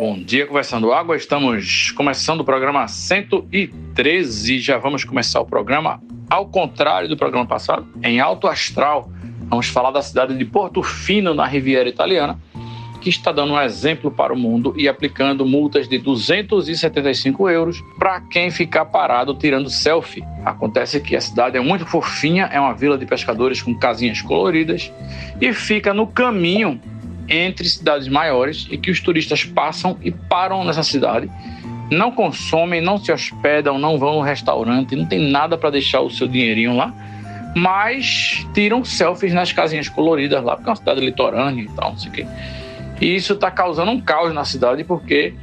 Bom dia, Conversando Água. Estamos começando o programa 113. Já vamos começar o programa ao contrário do programa passado, em alto astral. Vamos falar da cidade de Porto Fino, na Riviera Italiana, que está dando um exemplo para o mundo e aplicando multas de 275 euros para quem ficar parado tirando selfie. Acontece que a cidade é muito fofinha, é uma vila de pescadores com casinhas coloridas e fica no caminho entre cidades maiores e que os turistas passam e param nessa cidade, não consomem, não se hospedam, não vão no restaurante, não tem nada para deixar o seu dinheirinho lá, mas tiram selfies nas casinhas coloridas lá, porque é uma cidade litorânea e tal, não sei o quê. E isso está causando um caos na cidade porque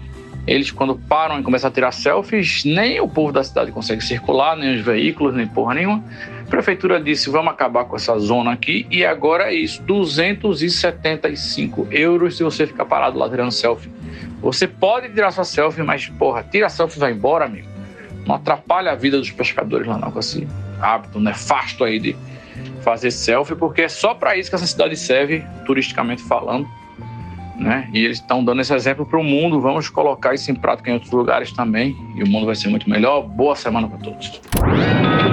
eles, quando param e começam a tirar selfies, nem o povo da cidade consegue circular, nem os veículos, nem porra nenhuma. A prefeitura disse: vamos acabar com essa zona aqui, e agora é isso: 275 euros se você ficar parado lá tirando selfie. Você pode tirar sua selfie, mas, porra, tira a selfie e vai embora, amigo. Não atrapalha a vida dos pescadores lá, não, com esse hábito nefasto aí de fazer selfie, porque é só para isso que essa cidade serve, turisticamente falando né? E eles estão dando esse exemplo para o mundo. Vamos colocar isso em prática em outros lugares também e o mundo vai ser muito melhor. Boa semana para todos.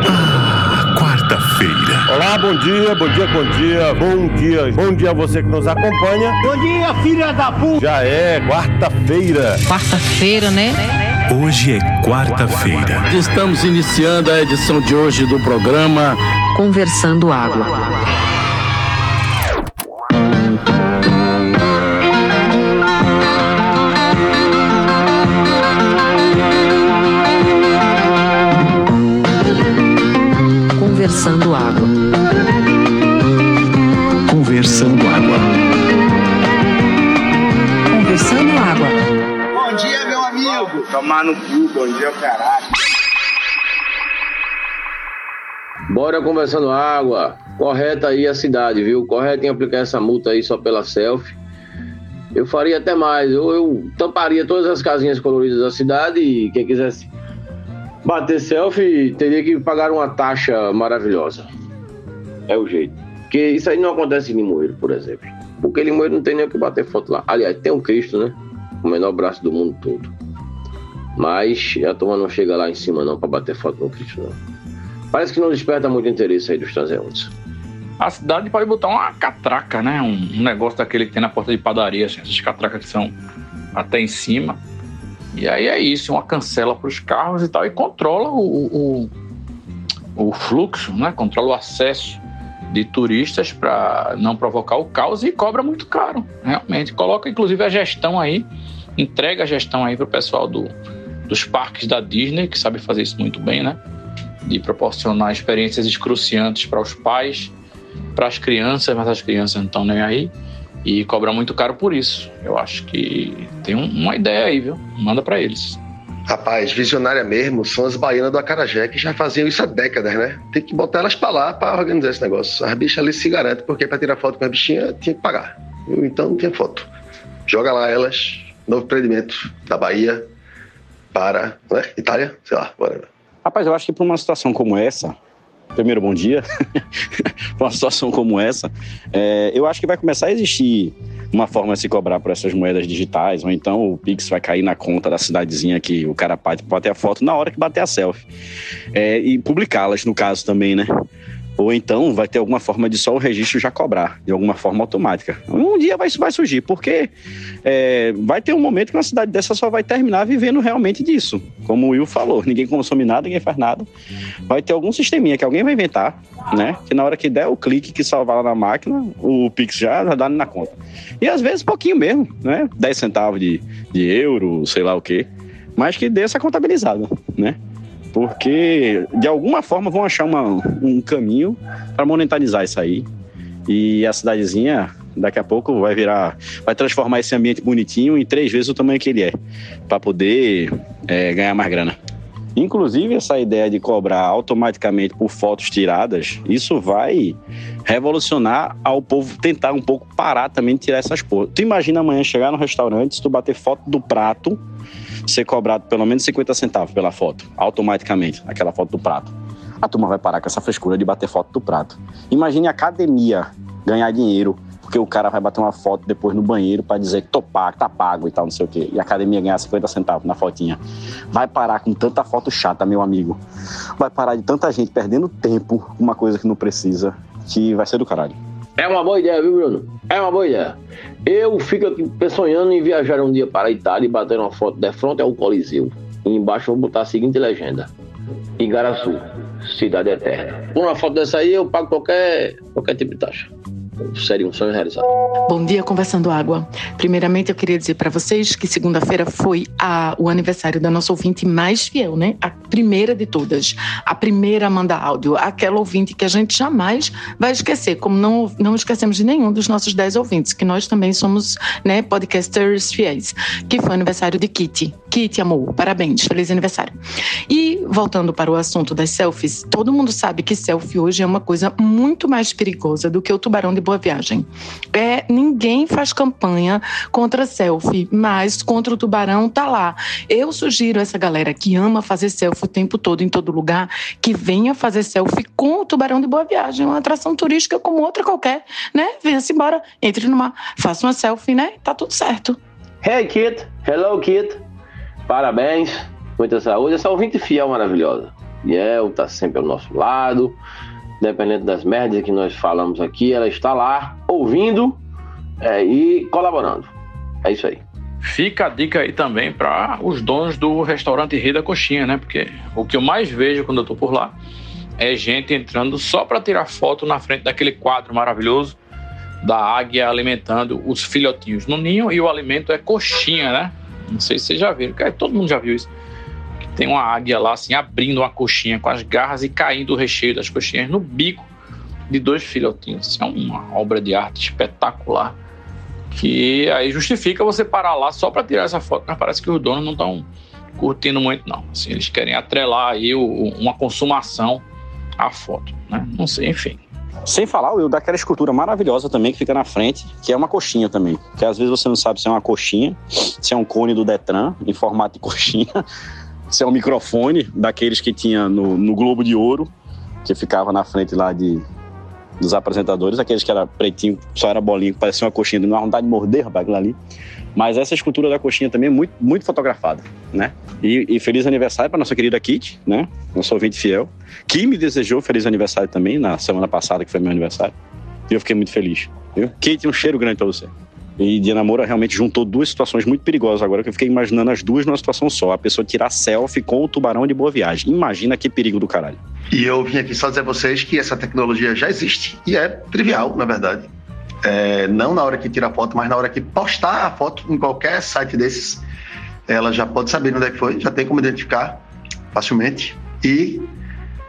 Ah, quarta-feira. Olá, bom dia, bom dia, bom dia, bom dia, bom dia a você que nos acompanha. Bom dia, filha da puta. Já é quarta-feira. Quarta-feira, né? Hoje é quarta-feira. Estamos iniciando a edição de hoje do programa Conversando Água. Conversando Água. Conversando Água. Conversando Água. Bom dia, meu amigo. Tomar no cu, bom dia, caralho. Bora conversando água. Correta aí a cidade, viu? Correto em aplicar essa multa aí só pela selfie. Eu faria até mais. Eu, eu tamparia todas as casinhas coloridas da cidade e quem quisesse bater selfie teria que pagar uma taxa maravilhosa. É o jeito. Porque isso aí não acontece em Limoeiro, por exemplo. Porque Limoeiro não tem nem o que bater foto lá. Aliás, tem um Cristo, né? O menor braço do mundo todo. Mas a turma não chega lá em cima não para bater foto no Cristo, não. Parece que não desperta muito interesse aí dos transeuntes. A cidade pode botar uma catraca, né? Um, um negócio daquele que tem na porta de padaria, assim, essas catracas que são até em cima. E aí é isso, uma cancela para os carros e tal, e controla o, o, o fluxo, né? controla o acesso de turistas para não provocar o caos e cobra muito caro, realmente. Coloca inclusive a gestão aí, entrega a gestão aí para o pessoal do, dos parques da Disney, que sabe fazer isso muito bem, né? De proporcionar experiências excruciantes para os pais, para as crianças, mas as crianças não estão nem aí e cobra muito caro por isso. Eu acho que tem um, uma ideia aí, viu? Manda para eles. Rapaz, visionária mesmo são as baianas do Acarajé que já faziam isso há décadas, né? Tem que botar elas pra lá pra organizar esse negócio. As bichas ali se garantem, porque pra tirar foto com as bichinhas tinha que pagar. Então não tinha foto. Joga lá elas, novo empreendimento da Bahia para né? Itália, sei lá, bora. Rapaz, eu acho que para uma situação como essa, primeiro bom dia, para uma situação como essa, é, eu acho que vai começar a existir uma forma de se cobrar por essas moedas digitais, ou então o Pix vai cair na conta da cidadezinha que o cara pode bater a foto na hora que bater a selfie. É, e publicá-las, no caso, também, né? Ou então vai ter alguma forma de só o registro já cobrar, de alguma forma automática. Um dia vai, vai surgir, porque é, vai ter um momento que uma cidade dessa só vai terminar vivendo realmente disso. Como o Will falou, ninguém consome nada, ninguém faz nada. Vai ter algum sisteminha que alguém vai inventar, né? Que na hora que der o clique que salvar lá na máquina, o Pix já, já dá na conta. E às vezes pouquinho mesmo, né? 10 centavos de, de euro, sei lá o quê. Mas que dê essa contabilizada, né? Porque de alguma forma vão achar uma, um caminho para monetarizar isso aí. E a cidadezinha daqui a pouco vai virar, vai transformar esse ambiente bonitinho em três vezes o tamanho que ele é, para poder é, ganhar mais grana. Inclusive, essa ideia de cobrar automaticamente por fotos tiradas, isso vai revolucionar ao povo tentar um pouco parar também de tirar essas porras. Tu imagina amanhã chegar no restaurante, se tu bater foto do prato, ser cobrado pelo menos 50 centavos pela foto, automaticamente, aquela foto do prato. A turma vai parar com essa frescura de bater foto do prato. Imagine a academia ganhar dinheiro porque o cara vai bater uma foto depois no banheiro para dizer que tô pago, tá pago e tal, não sei o quê. E a academia ganhar 50 centavos na fotinha. Vai parar com tanta foto chata, meu amigo. Vai parar de tanta gente perdendo tempo com uma coisa que não precisa, que vai ser do caralho. É uma boa ideia, viu, Bruno? É uma boa ideia. Eu fico aqui sonhando em viajar um dia para a Itália e bater uma foto de frente ao Coliseu. E embaixo eu vou botar a seguinte legenda: Igaraçu, cidade eterna. Por uma foto dessa aí eu pago qualquer, qualquer tipo de taxa. Seria um sonho realizado. Bom dia, Conversando Água. Primeiramente, eu queria dizer para vocês que segunda-feira foi a, o aniversário da nossa ouvinte mais fiel, né? A primeira de todas. A primeira a mandar áudio. Aquela ouvinte que a gente jamais vai esquecer, como não, não esquecemos de nenhum dos nossos dez ouvintes, que nós também somos né, podcasters fiéis. Que foi o aniversário de Kitty. Kitty, amor, parabéns, feliz aniversário. E voltando para o assunto das selfies, todo mundo sabe que selfie hoje é uma coisa muito mais perigosa do que o tubarão de Boa Viagem. É, ninguém faz campanha contra selfie, mas contra o tubarão tá lá. Eu sugiro essa galera que ama fazer selfie o tempo todo, em todo lugar, que venha fazer selfie com o tubarão de Boa Viagem, uma atração turística como outra qualquer, né? Venha-se embora, entre no mar, faça uma selfie, né? Tá tudo certo. Hey, Kit. Hello, Kit. Parabéns. Muita saúde. Essa ouvinte fiel maravilhosa. Biel tá sempre ao nosso lado independente das merdas que nós falamos aqui, ela está lá ouvindo é, e colaborando. É isso aí. Fica a dica aí também para os donos do restaurante Rei da Coxinha, né? Porque o que eu mais vejo quando eu tô por lá é gente entrando só para tirar foto na frente daquele quadro maravilhoso da águia alimentando os filhotinhos no ninho e o alimento é coxinha, né? Não sei se vocês já viram, todo mundo já viu isso tem uma águia lá, assim, abrindo uma coxinha com as garras e caindo o recheio das coxinhas no bico de dois filhotinhos. É uma obra de arte espetacular. Que aí justifica você parar lá só para tirar essa foto, mas parece que os donos não estão curtindo muito, não. Assim, eles querem atrelar aí o, uma consumação à foto, né? Não sei, enfim. Sem falar, Will, daquela escultura maravilhosa também que fica na frente, que é uma coxinha também. Que às vezes você não sabe se é uma coxinha, se é um cone do Detran, em formato de coxinha, isso é um microfone daqueles que tinha no, no Globo de Ouro, que ficava na frente lá de, dos apresentadores, aqueles que era pretinho, só era bolinho, parecia uma coxinha, não dá vontade de morder, rapaz, aquilo ali. Mas essa escultura da coxinha também é muito, muito fotografada, né? E, e feliz aniversário para nossa querida Kit, né? Nosso ouvinte fiel, que me desejou feliz aniversário também na semana passada, que foi meu aniversário. E eu fiquei muito feliz, viu? Kit, um cheiro grande para você. E Diana Moura realmente juntou duas situações muito perigosas agora, que eu fiquei imaginando as duas numa situação só. A pessoa tirar selfie com o tubarão de boa viagem. Imagina que perigo do caralho. E eu vim aqui só dizer a vocês que essa tecnologia já existe e é trivial, na verdade. É, não na hora que tira a foto, mas na hora que postar a foto em qualquer site desses, ela já pode saber onde é que foi, já tem como identificar facilmente e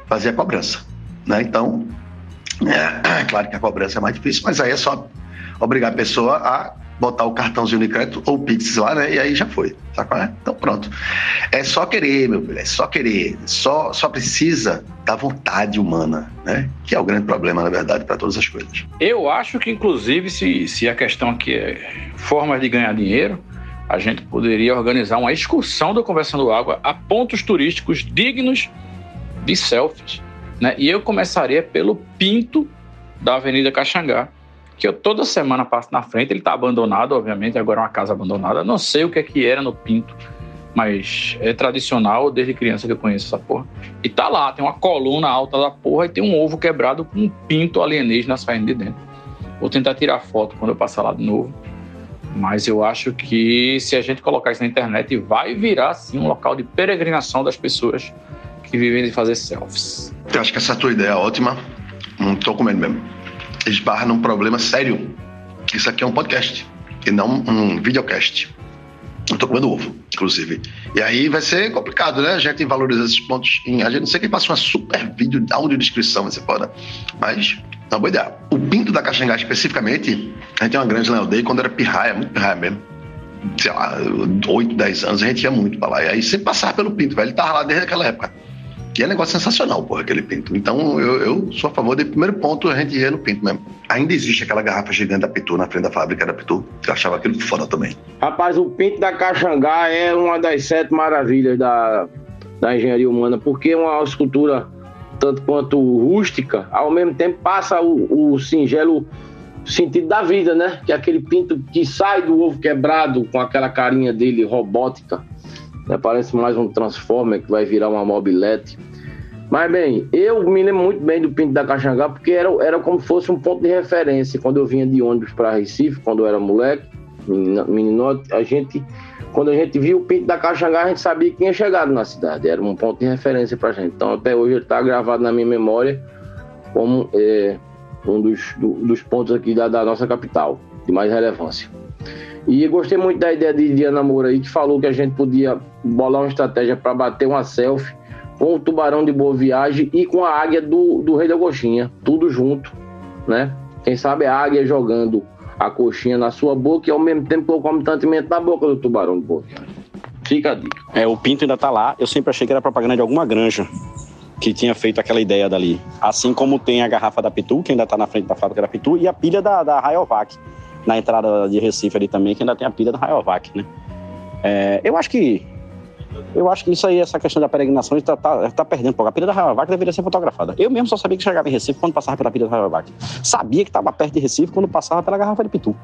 fazer a cobrança. Né? Então, é, é claro que a cobrança é mais difícil, mas aí é só obrigar a pessoa a botar o cartãozinho de crédito ou Pix lá, né? E aí já foi. Sabe é? Então pronto. É só querer, meu filho, é só querer. Só, só precisa da vontade humana, né? Que é o grande problema, na verdade, para todas as coisas. Eu acho que, inclusive, se, se a questão aqui é formas de ganhar dinheiro, a gente poderia organizar uma excursão do Conversando Água a pontos turísticos dignos de selfies. Né? E eu começaria pelo Pinto da Avenida Caxangá, que eu toda semana passo na frente. Ele está abandonado, obviamente, agora é uma casa abandonada. Não sei o que é que era no Pinto, mas é tradicional desde criança que eu conheço essa porra. E tá lá, tem uma coluna alta da porra e tem um ovo quebrado com um pinto alienígena saindo de dentro. Vou tentar tirar foto quando eu passar lá de novo. Mas eu acho que se a gente colocar isso na internet, vai virar sim um local de peregrinação das pessoas que vivem de fazer selfies. Eu acho que essa tua ideia é ótima. Não tô comendo mesmo esbarra num problema sério. Isso aqui é um podcast e não um videocast. Eu tô comendo ovo, inclusive. E aí vai ser complicado, né? A gente valoriza esses pontos. Em, a gente não sei quem passa uma super vídeo, audiodescrição, ser foda. Mas é uma boa ideia. O Pinto da Caxangá, especificamente, a gente tem uma grande aldeia quando era pirraia, muito pirraia mesmo. Sei lá, 8, 10 anos, a gente ia muito pra lá. E aí sempre passava pelo Pinto, velho. Ele tava lá desde aquela época. Que é um negócio sensacional, porra, aquele pinto. Então, eu, eu sou a favor de primeiro ponto a gente ir no pinto mesmo. Ainda existe aquela garrafa gigante da Pitu na frente da fábrica da Pitu. Eu achava aquilo foda também. Rapaz, o pinto da Caxangá é uma das sete maravilhas da, da engenharia humana, porque é uma escultura tanto quanto rústica, ao mesmo tempo passa o, o singelo sentido da vida, né? Que é aquele pinto que sai do ovo quebrado com aquela carinha dele robótica. Né? Parece mais um Transformer que vai virar uma mobilete. Mas bem, eu me lembro muito bem do Pinto da Caxangá, porque era, era como se fosse um ponto de referência. Quando eu vinha de ônibus para Recife, quando eu era moleque, menino, a gente, quando a gente viu o Pinto da Caxangá, a gente sabia que tinha chegado na cidade. Era um ponto de referência para a gente. Então, até hoje, ele está gravado na minha memória como é, um dos, do, dos pontos aqui da, da, nossa capital, de mais relevância. E gostei muito da ideia de Diana Moura aí, que falou que a gente podia bolar uma estratégia para bater uma selfie com o tubarão de boa viagem e com a águia do, do Rei da Coxinha, tudo junto, né? Quem sabe a águia jogando a coxinha na sua boca e ao mesmo tempo o concomitantemente na boca do tubarão de boa viagem. Fica a dica. É, o pinto ainda tá lá. Eu sempre achei que era propaganda de alguma granja que tinha feito aquela ideia dali. Assim como tem a garrafa da Pitu, que ainda tá na frente da fábrica da Pitu, e a pilha da, da Rayovac, na entrada de Recife ali também, que ainda tem a pilha da Rayovac, né? É, eu acho que eu acho que isso aí, essa questão da peregrinação, está tá, tá perdendo. A pilha da Rayovac deveria ser fotografada. Eu mesmo só sabia que chegava em Recife quando passava pela pilha da Rayovac. Sabia que estava perto de Recife quando passava pela garrafa de Pitu.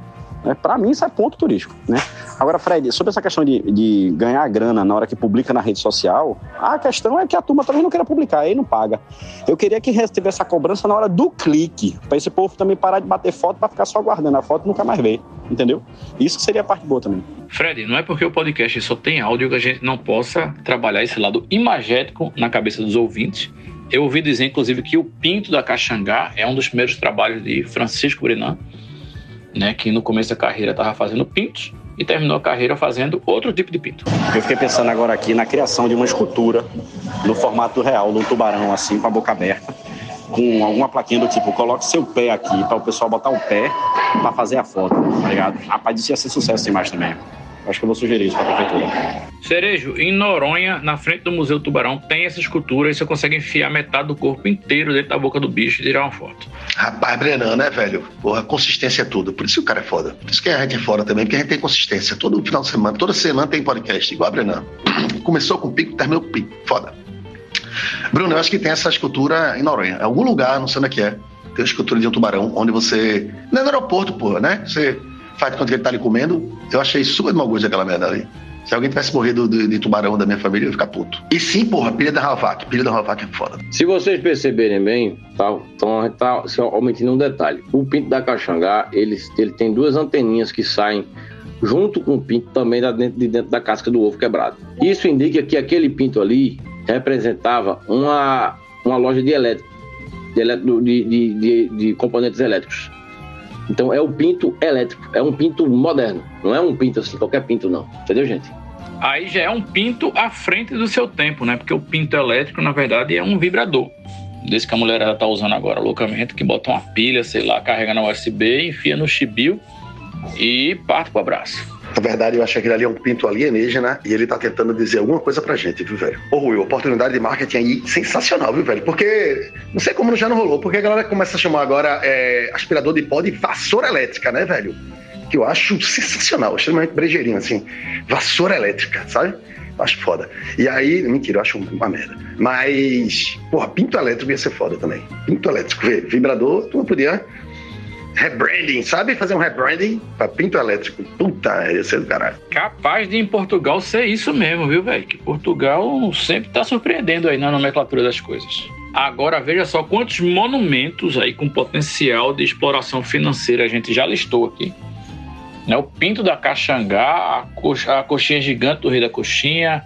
É, para mim, isso é ponto turístico. Né? Agora, Fred, sobre essa questão de, de, ganhar grana na hora que publica na rede social, a questão é que a turma também não queira publicar, aí não paga. Eu queria que tivesse essa cobrança na hora do clique, para esse povo também parar de bater foto para ficar só guardando a foto e nunca mais ver. Entendeu? Isso seria a parte boa também. Fred, não é porque o podcast só tem áudio que a gente não possa trabalhar esse lado imagético na cabeça dos ouvintes. Eu ouvi dizer, inclusive, que o Pinto da Caxangá é um dos primeiros trabalhos de Francisco Brenan né, que no começo da carreira estava fazendo pintos e terminou a carreira fazendo outro tipo de pinto. Eu fiquei pensando agora aqui na criação de uma escultura no formato real, de um tubarão assim, com a boca aberta, com alguma plaquinha do tipo, coloque seu pé aqui, para o pessoal botar o pé para fazer a foto, tá ligado? Rapaz, isso ia ser sucesso imagem também. Acho que eu vou sugerir isso para a prefeitura. Cerejo, em Noronha, na frente do Museu Tubarão, tem essa escultura e você consegue enfiar metade do corpo inteiro dentro da boca do bicho e tirar uma foto. Rapaz, Brenan, né, velho? Porra, consistência é tudo. Por isso que o cara é foda. Por isso que a gente é foda também, porque a gente tem consistência. Todo final de semana, toda semana tem podcast, igual a Brenan. Começou com pico, terminou com pico. Foda. Bruno, eu acho que tem essa escultura em Noronha. Em algum lugar, não sei onde é que é, tem uma escultura de um tubarão, onde você. Não é no aeroporto, porra, né? Você faz quando ele tá ali comendo. Eu achei super mau gosto aquela merda ali. Se alguém tivesse morrido de, de, tubarão da minha família, eu ia ficar puto. E sim, porra, pilha da Ravac. Pilha da Ravac é foda. Se vocês perceberem bem, tá, então tá se aumentando um detalhe. O pinto da caxangá, ele, ele tem duas anteninhas que saem junto com o pinto também da dentro, de dentro da casca do ovo quebrado. Isso indica que aquele pinto ali representava uma, uma loja de elétrico, de, de, de, de componentes elétricos. Então é o pinto elétrico, é um pinto moderno, não é um pinto assim, qualquer pinto não. Entendeu, gente? Aí já é um pinto à frente do seu tempo, né? Porque o pinto elétrico, na verdade, é um vibrador. Desse que a mulherada tá usando agora loucamente, que bota uma pilha, sei lá, carrega na USB, enfia no chibio e parte pro abraço. Na verdade, eu acho que aquele ali é um pinto alienígena e ele tá tentando dizer alguma coisa pra gente, viu, velho? Ô, Rui, oportunidade de marketing aí sensacional, viu, velho? Porque não sei como já não rolou, porque a galera começa a chamar agora é, aspirador de pó de vassoura elétrica, né, velho? Que eu acho sensacional, extremamente brejeirinho, assim. Vassoura elétrica, sabe? Acho foda. E aí, mentira, eu acho uma merda. Mas, porra, pinto elétrico ia ser foda também. Pinto elétrico, vê, vibrador, tu não podia rebranding, sabe? Fazer um rebranding pra pinto elétrico. Puta, ia ser do caralho. Capaz de em Portugal ser isso mesmo, viu, velho? Que Portugal sempre tá surpreendendo aí na nomenclatura das coisas. Agora veja só quantos monumentos aí com potencial de exploração financeira a gente já listou aqui. Né? O Pinto da Caxangá, a, coxa, a coxinha gigante do Rei da Coxinha,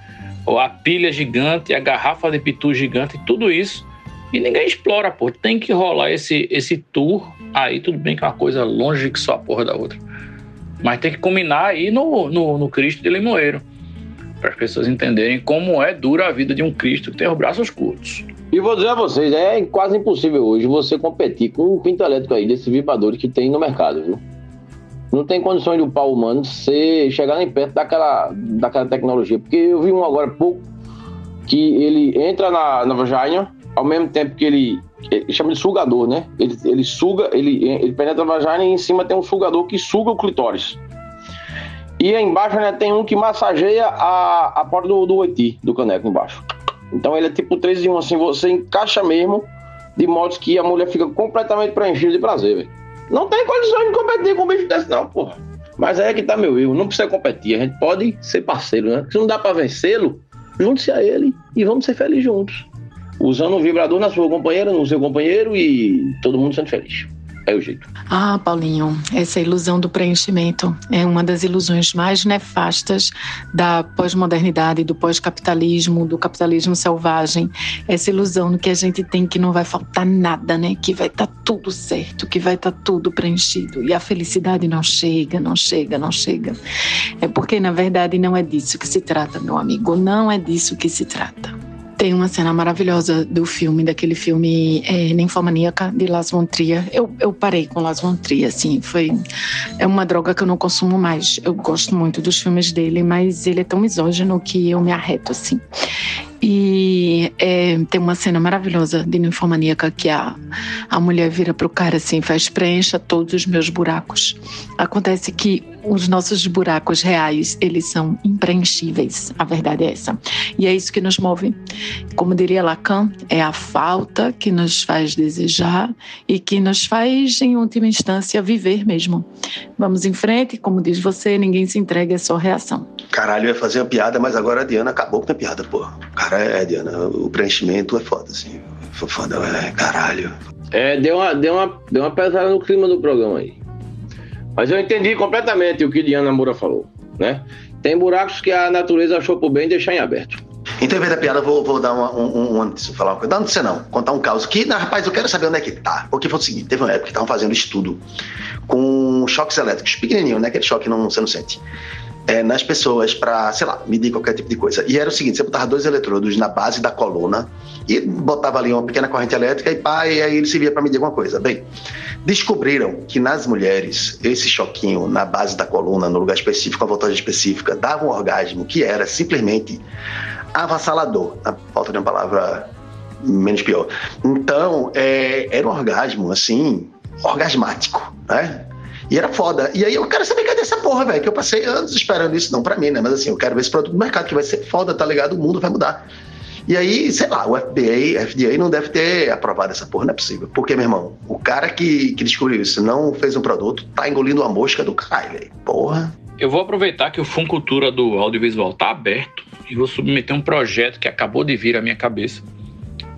a pilha gigante, a garrafa de pitu gigante, tudo isso e ninguém explora, pô. Tem que rolar esse, esse tour. Aí tudo bem que é uma coisa longe que só a porra da outra. Mas tem que combinar aí no, no, no Cristo de Limoeiro. Para as pessoas entenderem como é dura a vida de um Cristo que tem os braços curtos. E vou dizer a vocês, é quase impossível hoje você competir com um pinto elétrico aí desses vibradores que tem no mercado, viu? Não tem condições do pau humano ser, chegar nem perto daquela, daquela tecnologia. Porque eu vi um agora pouco que ele entra na, na vagina, ao mesmo tempo que ele, ele chama de sugador, né? Ele, ele suga, ele, ele penetra a vagina e em cima tem um sugador que suga o clitóris. E embaixo né, tem um que massageia a, a porta do, do oiti, do caneco embaixo. Então ele é tipo 3 em 1, assim, você encaixa mesmo, de modo que a mulher fica completamente preenchida de prazer, velho. Não tem condições de competir com um bicho desse, não, porra. Mas aí é que tá meu erro. Não precisa competir. A gente pode ser parceiro, né? Se não dá pra vencê-lo, junte-se a ele e vamos ser felizes juntos. Usando um vibrador na sua companheira, no seu companheiro e todo mundo sendo feliz. É o jeito. Ah, Paulinho, essa ilusão do preenchimento é uma das ilusões mais nefastas da pós-modernidade, do pós-capitalismo, do capitalismo selvagem. Essa ilusão do que a gente tem que não vai faltar nada, né? Que vai estar tá tudo certo, que vai estar tá tudo preenchido. E a felicidade não chega, não chega, não chega. É porque, na verdade, não é disso que se trata, meu amigo. Não é disso que se trata. Tem uma cena maravilhosa do filme, daquele filme é, Ninfomaníaca, de Las Von. Eu, eu parei com Las Von assim, foi... É uma droga que eu não consumo mais. Eu gosto muito dos filmes dele, mas ele é tão misógino que eu me arreto, assim. E é, tem uma cena maravilhosa de ninfomaníaca que a, a mulher vira pro cara assim, faz preencha todos os meus buracos. Acontece que os nossos buracos reais, eles são impreenchíveis. A verdade é essa. E é isso que nos move. Como diria Lacan, é a falta que nos faz desejar e que nos faz, em última instância, viver mesmo. Vamos em frente, como diz você, ninguém se entrega, é só reação. Caralho, eu ia fazer uma piada, mas agora a Diana acabou com a piada, pô. Cara, é, Diana, o preenchimento é foda, assim. Foi foda, é, caralho. É, deu uma, deu, uma, deu uma pesada no clima do programa aí. Mas eu entendi completamente o que Diana Moura falou, né? Tem buracos que a natureza achou por bem deixar em aberto. Então, em vez da piada, vou, vou dar uma, um, um, falar uma coisa. Não, não sei não, contar um caso que, não, rapaz, eu quero saber onde é que tá. Porque foi o seguinte, teve uma época que estavam fazendo estudo com choques elétricos, pequenininho, né? Aquele choque que não, você não sente é, nas pessoas para, sei lá, medir qualquer tipo de coisa. E era o seguinte: você botava dois eletrodos na base da coluna e botava ali uma pequena corrente elétrica e pá, e aí ele servia para medir alguma coisa. Bem, descobriram que nas mulheres, esse choquinho na base da coluna, no lugar específico, a voltagem específica, dava um orgasmo que era simplesmente avassalador, na falta de uma palavra menos pior. Então, é, era um orgasmo, assim, orgasmático, né? E era foda. E aí eu quero saber cadê essa porra, velho? Que eu passei anos esperando isso, não pra mim, né? Mas assim, eu quero ver esse produto no mercado, que vai ser foda, tá ligado? O mundo vai mudar. E aí, sei lá, o FDA, FDA não deve ter aprovado essa porra, não é possível. Porque, meu irmão, o cara que, que descobriu isso não fez um produto, tá engolindo uma mosca do caralho, velho. Porra. Eu vou aproveitar que o Funcultura do audiovisual tá aberto e vou submeter um projeto que acabou de vir à minha cabeça.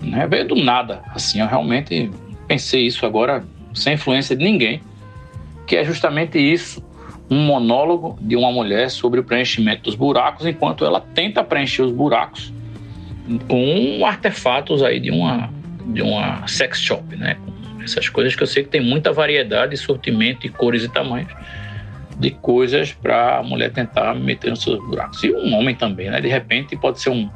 Não é veio do nada, assim, eu realmente pensei isso agora sem influência de ninguém que é justamente isso, um monólogo de uma mulher sobre o preenchimento dos buracos, enquanto ela tenta preencher os buracos com artefatos aí de uma de uma sex shop, né? Essas coisas que eu sei que tem muita variedade, sortimento e cores e tamanhos de coisas para a mulher tentar meter nos seus buracos. E um homem também, né? De repente pode ser um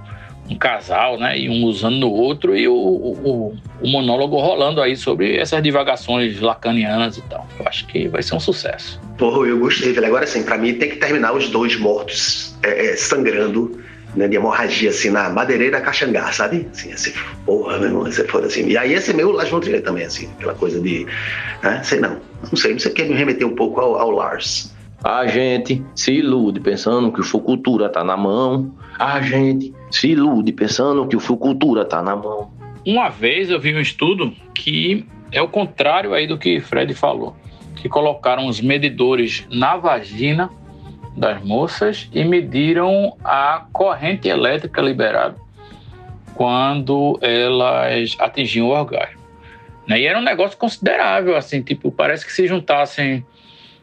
um casal, né? E um usando no outro, e o, o, o, monólogo rolando aí sobre essas divagações lacanianas e tal. Eu acho que vai ser um sucesso. Porra, eu gostei, velho. Agora sim, pra mim tem que terminar os dois mortos é, é, sangrando. Né, de hemorragia, assim, na madeireira caxangá, sabe? Assim, assim, porra, meu irmão, você foda assim. E aí esse meu Lars von Trier também, assim, aquela coisa de, né, sei não, não sei, não sei quer me remeter um pouco ao, ao Lars. A gente se ilude pensando que o Fucultura tá na mão, a gente se ilude pensando que o Fucultura tá na mão. Uma vez eu vi um estudo que é o contrário aí do que Fred falou, que colocaram os medidores na vagina das moças e mediram a corrente elétrica liberada quando elas atingiam o orgasmo. Né? E era um negócio considerável, assim, tipo, parece que se juntassem,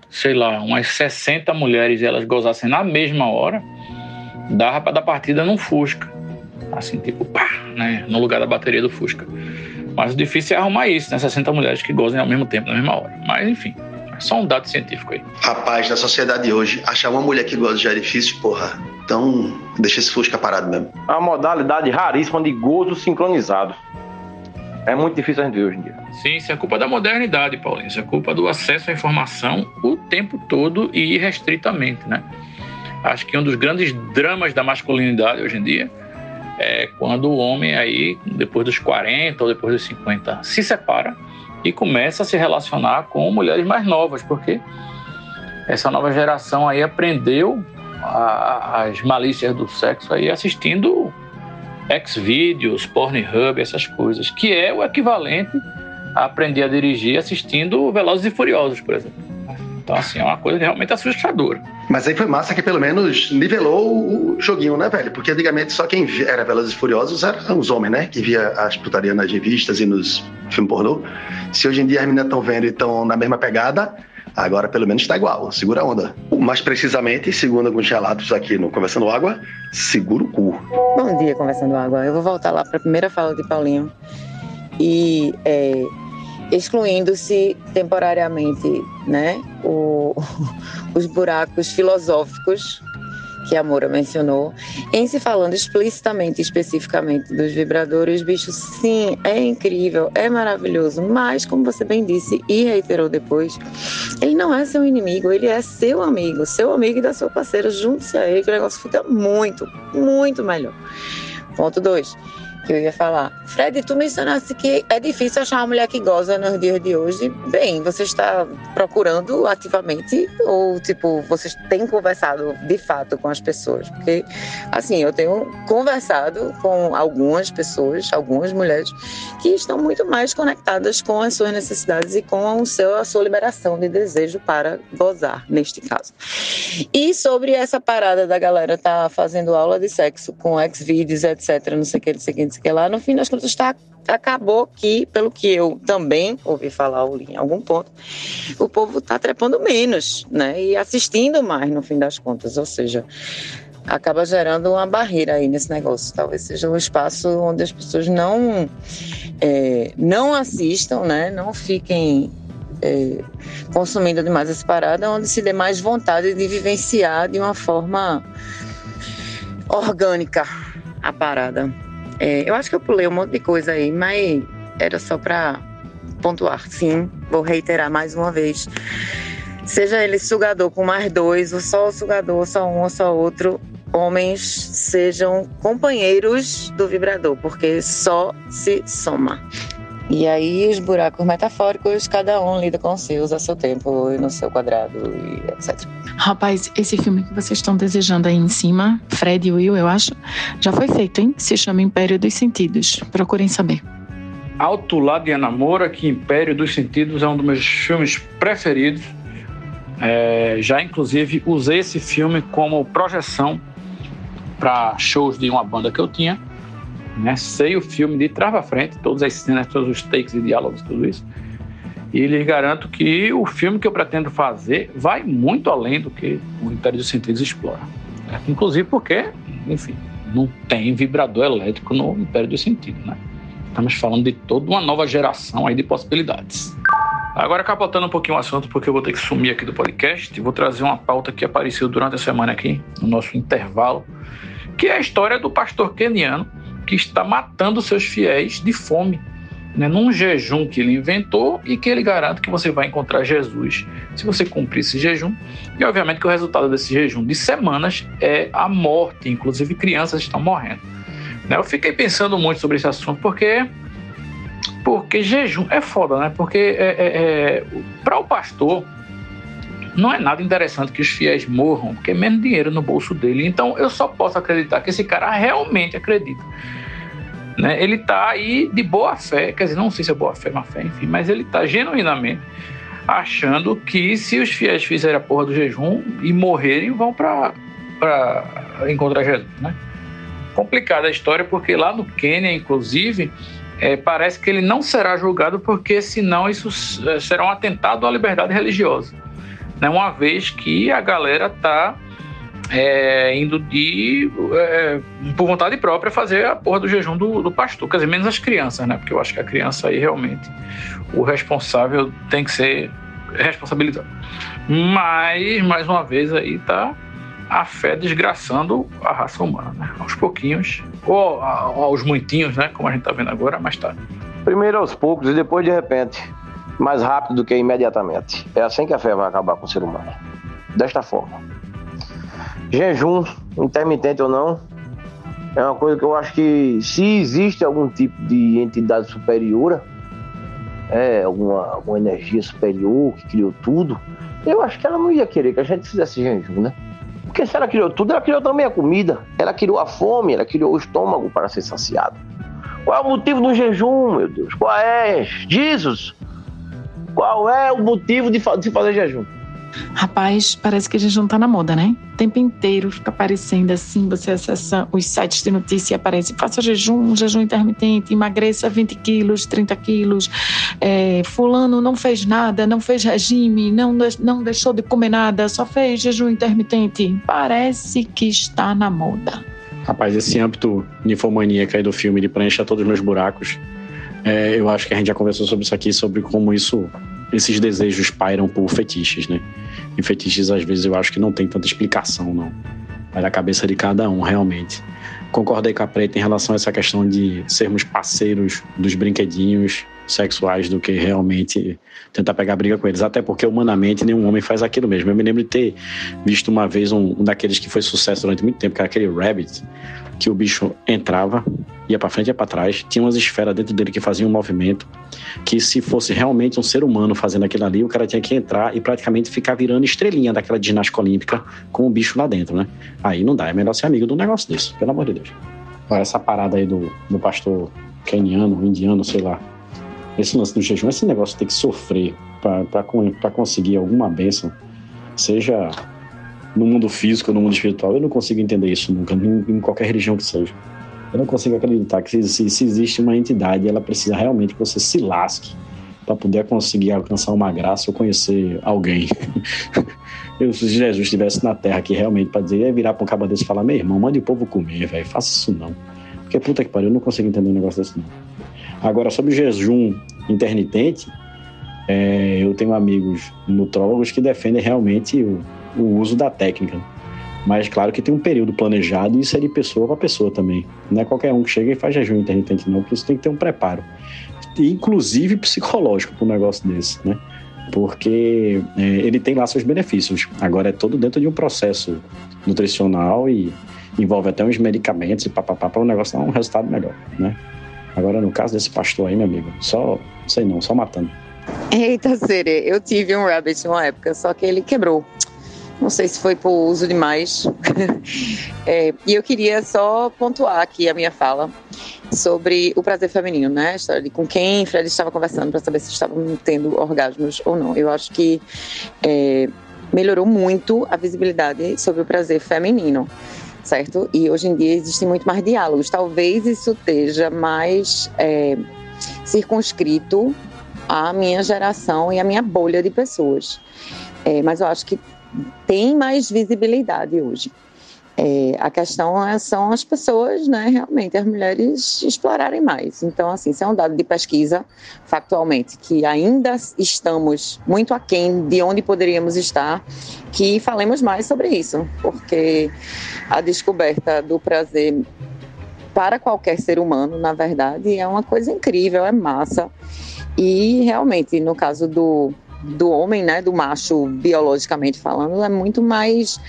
sei lá, umas 60 mulheres e elas gozassem na mesma hora, dava para dar partida num Fusca. Assim, tipo, pá, né? No lugar da bateria do Fusca. Mas o difícil é arrumar isso, né? 60 mulheres que gozem ao mesmo tempo, na mesma hora. Mas, enfim, é só um dado científico aí. Rapaz, na sociedade de hoje, achar uma mulher que goza já é difícil, porra. Então, deixa esse Fusca parado mesmo. É uma modalidade raríssima de gozo sincronizado. É muito difícil a gente ver hoje em dia. Sim, isso é culpa da modernidade, Paulinho. Isso é culpa do acesso à informação o tempo todo e irrestritamente, né? Acho que um dos grandes dramas da masculinidade hoje em dia é quando o homem aí, depois dos 40 ou depois dos 50, se separa e começa a se relacionar com mulheres mais novas, porque essa nova geração aí aprendeu a, as malícias do sexo aí assistindo Xvideos, Pornhub, essas coisas, que é o equivalente aprender a dirigir assistindo Velozes e Furiosos, por exemplo. Então, assim, é uma coisa realmente assustadora. Mas aí foi massa que pelo menos nivelou o joguinho, né, velho? Porque antigamente só quem era Velozes e Furiosos eram os homens, né? Que via as putarias nas revistas e nos filmes pornô. Se hoje em dia as meninas estão vendo e estão na mesma pegada, agora pelo menos está igual. Segura a onda. Mais precisamente, segundo alguns relatos aqui no Conversando Água, segura o cu. Bom dia, Conversando Água. Eu vou voltar lá para a primeira fala de Paulinho. E é, excluindo-se temporariamente né, o, os buracos filosóficos que a Moura mencionou, em se falando explicitamente, especificamente dos vibradores, bicho, sim, é incrível, é maravilhoso, mas, como você bem disse e reiterou depois, ele não é seu inimigo, ele é seu amigo, seu amigo e da sua parceira, junte-se a ele que o negócio fica muito, muito melhor. Ponto 2 que eu ia falar. Fred, tu mencionaste que é difícil achar uma mulher que goza nos dias de hoje. Bem, você está procurando ativamente ou, tipo, vocês têm conversado de fato com as pessoas? Porque, assim, eu tenho conversado com algumas pessoas, algumas mulheres, que estão muito mais conectadas com as suas necessidades e com o seu, a sua liberação de desejo para gozar, neste caso. E sobre essa parada da galera tá fazendo aula de sexo com Xvideos, etc., não sei o que, não sei o que, não sei lá, no fim das contas tá, acabou que, pelo que eu também ouvi falar em algum ponto, o povo tá trepando menos, né? E assistindo mais, no fim das contas, ou seja, acaba gerando uma barreira aí nesse negócio. Talvez seja um espaço onde as pessoas não, é, não assistam, né? Não fiquem é, consumindo demais essa parada, onde se dê mais vontade de vivenciar de uma forma orgânica a parada. É, eu acho que eu pulei um monte de coisa aí, mas era só para pontuar. Sim, vou reiterar mais uma vez. Seja ele sugador com mais dois, ou só o sugador, ou só um, ou só outro, homens sejam companheiros do vibrador, porque só se soma. E aí os buracos metafóricos, cada um lida com os seus a seu tempo e no seu quadrado e etc. Rapaz, esse filme que vocês estão desejando aí em cima, Fred e Will, eu acho, já foi feito, hein? Se chama Império dos Sentidos. Procurem saber. Alto Lá de Anamora, que Império dos Sentidos é um dos meus filmes preferidos. É, já inclusive usei esse filme como projeção para shows de uma banda que eu tinha né? Sei o filme de trás para frente, todas as cenas, todos os takes e diálogos, tudo isso. E lhes garanto que o filme que eu pretendo fazer vai muito além do que o Império dos Sentidos explora. Né? Inclusive porque, enfim, não tem vibrador elétrico no Império dos Sentidos, né? Estamos falando de toda uma nova geração aí de possibilidades. Agora, capotando um pouquinho o assunto, porque eu vou ter que sumir aqui do podcast, vou trazer uma pauta que apareceu durante a semana aqui, no nosso intervalo, que é a história do pastor keniano que está matando seus fiéis de fome, né, num jejum que ele inventou e que ele garante que você vai encontrar Jesus se você cumprir esse jejum. E obviamente que o resultado desse jejum de semanas é a morte, inclusive crianças estão morrendo. Né, eu fiquei pensando muito sobre esse assunto porque porque jejum é foda, né? Porque é, é, é para o pastor não é nada interessante que os fiéis morram, porque é menos dinheiro no bolso dele. Então eu só posso acreditar que esse cara realmente acredita. Né? Ele está aí de boa fé, quer dizer, não sei se é boa fé, má fé, enfim, mas ele está genuinamente achando que se os fiéis fizerem a porra do jejum e morrerem, vão para encontrar Jesus, né? Complicada a história, porque lá no Quênia, inclusive, é, parece que ele não será julgado, porque senão isso é, será um atentado à liberdade religiosa né? uma vez que a galera está é, indo de é, por vontade própria fazer a porra do jejum do, do, pastor, quer dizer, menos as crianças, né? Porque eu acho que a criança aí realmente o responsável tem que ser responsabilizado. Mas, mais uma vez, aí tá a fé desgraçando a raça humana, né? Aos pouquinhos, ou aos muitinhos, né? Como a gente tá vendo agora, mas tá. Primeiro aos poucos e depois de repente mais rápido do que imediatamente. É assim que a fé vai acabar com o ser humano. Desta forma. Jejum, intermitente ou não, é uma coisa que eu acho que se existe algum tipo de entidade superior, é, alguma, alguma energia superior que criou tudo, eu acho que ela não ia querer que a gente fizesse jejum, né? Porque se ela criou tudo, ela criou também a comida, ela criou a fome, ela criou o estômago para ser saciado. Qual é o motivo do jejum, meu Deus? Qual é? Jesus! Qual é o motivo de, de fazer jejum? Rapaz, parece que a gente não tá na moda, né? O tempo inteiro fica aparecendo assim, você acessa os sites de notícia e aparece, faça jejum, jejum intermitente, emagreça 20 quilos, 30 quilos, é, fulano não fez nada, não fez regime, não, não deixou de comer nada, só fez jejum intermitente. Parece que está na moda. Rapaz, esse âmbito ninfomaníaco aí do filme de preencher todos os meus buracos, é, eu acho que a gente já conversou sobre isso aqui, sobre como isso esses desejos pairam por fetiches, né? E fetiches, às vezes, eu acho que não tem tanta explicação, não. Vai da cabeça de cada um, realmente. Concordei com a Preta em relação a essa questão de sermos parceiros dos brinquedinhos sexuais do que realmente tentar pegar briga com eles. Até porque, humanamente, nenhum homem faz aquilo mesmo. Eu me lembro de ter visto uma vez um, um daqueles que foi sucesso durante muito tempo, que era aquele Rabbit, que o bicho entrava, ia para frente e para trás, tinha umas esferas dentro dele que faziam um movimento, que se fosse realmente um ser humano fazendo aquilo ali, o cara tinha que entrar e praticamente ficar virando estrelinha daquela ginástica olímpica com o bicho lá dentro, né? Aí não dá, é melhor ser amigo de um negócio desse, pelo amor de Deus. Olha essa parada aí do, do pastor keniano, indiano, sei lá. Esse lance do jejum, esse negócio ter que sofrer para conseguir alguma bênção, seja no mundo físico, no mundo espiritual, eu não consigo entender isso nunca, em, qualquer religião que seja. Eu não consigo acreditar que se, se existe uma entidade, ela precisa realmente que você se lasque para poder conseguir alcançar uma graça ou conhecer alguém. eu, se Jesus estivesse na terra aqui realmente para dizer, ia virar para um cabo desse e falar: meu irmão, mande o povo comer, velho, faça isso não. Porque puta que pariu, eu não consigo entender um negócio desse não. Agora, sobre o jejum intermitente, é, eu tenho amigos nutrólogos que defendem realmente o, o uso da técnica. Mas claro que tem um período planejado e isso é de pessoa para pessoa também. Não é qualquer um que chega e faz jejum intermitente, não, porque isso tem que ter um preparo. Inclusive psicológico para um negócio desse, né? Porque é, ele tem lá seus benefícios. Agora é todo dentro de um processo nutricional e envolve até uns medicamentos e papapá para o negócio dar um resultado melhor, né? Agora, no caso desse pastor aí, meu amigo, só, sei não, só matando. Eita, Sere, eu tive um rabbit uma época, só que ele quebrou. Não sei se foi por uso demais. é, e eu queria só pontuar aqui a minha fala sobre o prazer feminino, né? De com quem Fred estava conversando para saber se estavam tendo orgasmos ou não. Eu acho que é, melhorou muito a visibilidade sobre o prazer feminino, certo? E hoje em dia existem muito mais diálogos. Talvez isso esteja mais é, circunscrito à minha geração e à minha bolha de pessoas. É, mas eu acho que tem mais visibilidade hoje. É, a questão é, são as pessoas, né, realmente, as mulheres explorarem mais. Então, assim, isso é um dado de pesquisa, factualmente, que ainda estamos muito aquém de onde poderíamos estar, que falemos mais sobre isso, porque a descoberta do prazer para qualquer ser humano, na verdade, é uma coisa incrível, é massa. E realmente, no caso do do homem, né, do macho biologicamente falando, é muito mais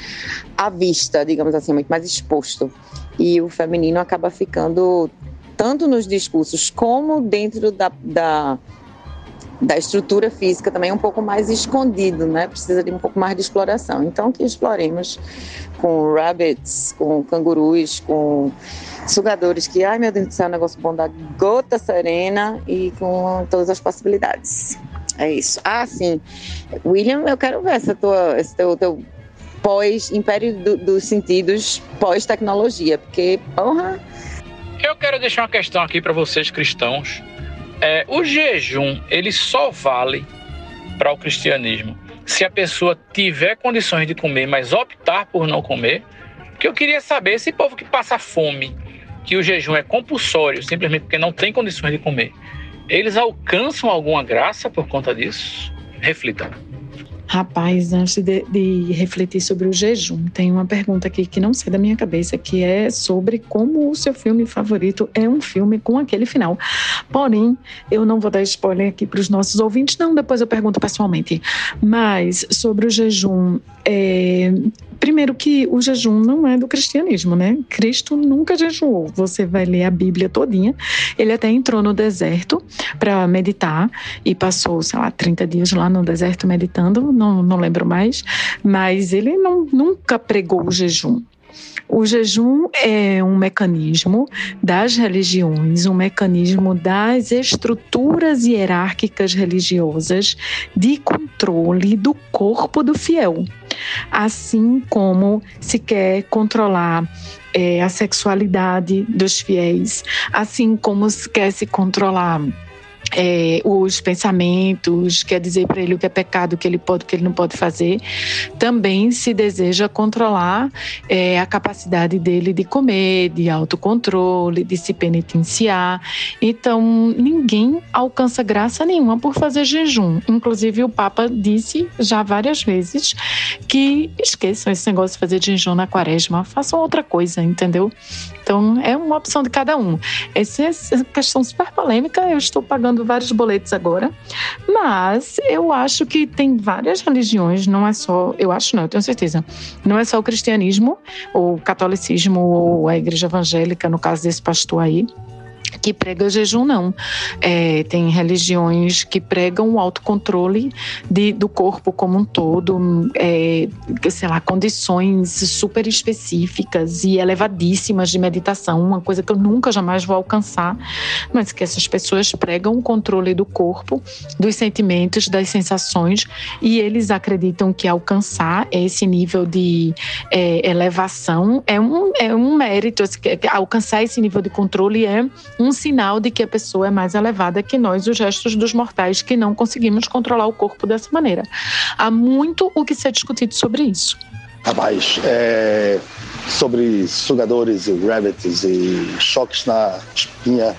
à vista, digamos assim, muito mais exposto. E o feminino acaba ficando tanto nos discursos como dentro da, da, da estrutura física também um pouco mais escondido, né? Precisa de um pouco mais de exploração. Então que exploremos com rabbits, com cangurus, com sugadores que, ai meu Deus do céu, é um negócio bom da gota serena e com todas as possibilidades. É isso. Ah, sim. William, eu quero ver essa tua, esse teu, teu pós-império do, dos sentidos, pós-tecnologia, porque, porra. Eu quero deixar uma questão aqui para vocês cristãos. É, o jejum, ele só vale para o cristianismo se a pessoa tiver condições de comer, mas optar por não comer. Porque eu queria saber esse povo que passa fome, que o jejum é compulsório, simplesmente porque não tem condições de comer eles alcançam alguma graça por conta disso? Reflita. Rapaz, antes de, de, refletir sobre o jejum, tem uma pergunta aqui que não sai da minha cabeça, que é sobre como o seu filme favorito é um filme com aquele final. Porém, eu não vou dar spoiler aqui para os nossos ouvintes, não, depois eu pergunto pessoalmente. Mas sobre o jejum, é, Primeiro que o jejum não é do cristianismo, né? Cristo nunca jejuou. Você vai ler a Bíblia todinha. Ele até entrou no deserto para meditar e passou, sei lá, 30 dias lá no deserto meditando, não, não lembro mais. Mas ele não, nunca pregou o jejum. O jejum é um mecanismo das religiões, um mecanismo das estruturas hierárquicas religiosas de controle do corpo do fiel. Assim como se quer controlar é, a sexualidade dos fiéis, assim como se quer se controlar é, os pensamentos, quer dizer para ele o que é pecado, o que ele pode, o que ele não pode fazer. Também se deseja controlar é, a capacidade dele de comer, de autocontrole, de se penitenciar. Então, ninguém alcança graça nenhuma por fazer jejum. Inclusive, o Papa disse já várias vezes que esqueçam esse negócio de fazer jejum na quaresma, façam outra coisa, entendeu? Então, é uma opção de cada um. Essa é uma questão super polêmica, eu estou pagando vários boletos agora, mas eu acho que tem várias religiões, não é só, eu acho não, eu tenho certeza, não é só o cristianismo, ou o catolicismo, ou a igreja evangélica, no caso desse pastor aí, que prega jejum, não. É, tem religiões que pregam o autocontrole de, do corpo como um todo, é, sei lá, condições super específicas e elevadíssimas de meditação, uma coisa que eu nunca jamais vou alcançar, mas que essas pessoas pregam o controle do corpo, dos sentimentos, das sensações, e eles acreditam que alcançar esse nível de é, elevação é um, é um mérito, alcançar esse nível de controle é um sinal de que a pessoa é mais elevada que nós, os restos dos mortais, que não conseguimos controlar o corpo dessa maneira. Há muito o que ser discutido sobre isso. Rapaz, é, sobre sugadores e rabbits e choques na espinha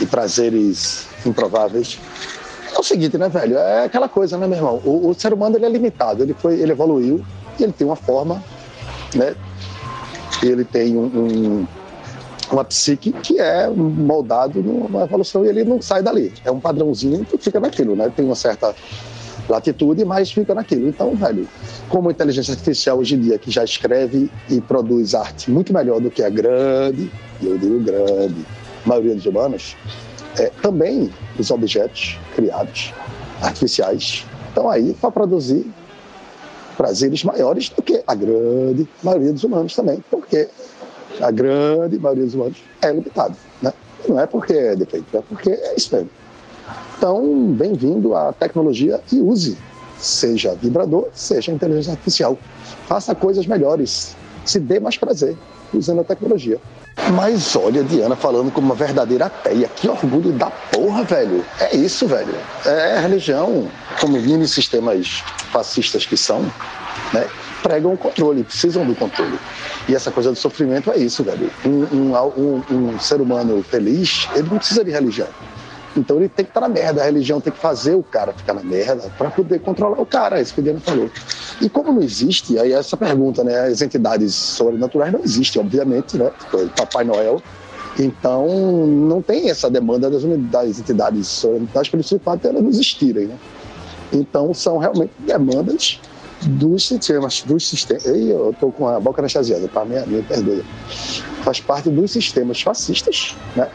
e prazeres improváveis. É o seguinte, né, velho? É aquela coisa, né, meu irmão? O, o ser humano ele é limitado, ele foi, ele evoluiu, ele tem uma forma, né? Ele tem um, um uma psique que é moldado numa evolução e ele não sai dali. É um padrãozinho que fica naquilo, né? Tem uma certa latitude, mas fica naquilo. Então, velho, como a inteligência artificial hoje em dia, que já escreve e produz arte muito melhor do que a grande, e eu digo grande, maioria dos humanos, é, também os objetos criados, artificiais, estão aí para produzir prazeres maiores do que a grande maioria dos humanos também, porque a grande maioria dos humanos é limitado. Né? Não é porque é defeito, é porque é isso. Então, bem-vindo à tecnologia e use, seja vibrador, seja inteligência artificial. Faça coisas melhores, se dê mais prazer usando a tecnologia. Mas olha, Diana falando como uma verdadeira ateia. Que orgulho da porra, velho. É isso, velho. É religião, como mini sistemas fascistas que são, né? Pregam o controle, precisam do controle. E essa coisa do sofrimento é isso, velho. Um, um, um, um ser humano feliz, ele não precisa de religião. Então ele tem que estar na merda, a religião tem que fazer o cara ficar na merda para poder controlar o cara, é isso que o Diana falou. E como não existe, aí essa pergunta, né? As entidades sobrenaturais não existem, obviamente, né? Tipo, Papai Noel. Então não tem essa demanda das, das entidades sobrenaturais pelo fato de elas não existirem, né? Então são realmente demandas dos sistemas, dos sistemas. Eu estou com a boca anestesiada, tá? Me, me perdoa. Faz parte dos sistemas fascistas, né?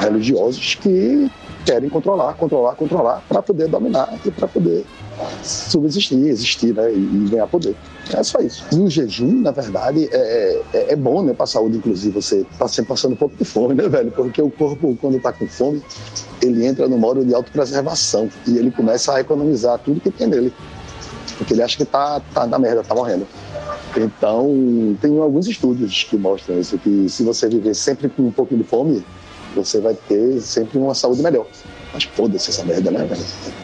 religiosos, que querem controlar, controlar, controlar, para poder dominar e para poder subsistir, existir né? e, ganhar poder. É só isso. E o jejum, na verdade, é, é, é bom né, para a saúde, inclusive. Você está sempre passando um pouco de fome, né, velho? Porque o corpo, quando está com fome, ele entra no modo de autopreservação e ele começa a economizar tudo que tem nele porque ele acha que tá, tá na merda, tá morrendo. Então, tem alguns estudos que mostram isso, que se você viver sempre com um pouquinho de fome, você vai ter sempre uma saúde melhor. Mas foda-se essa merda, né?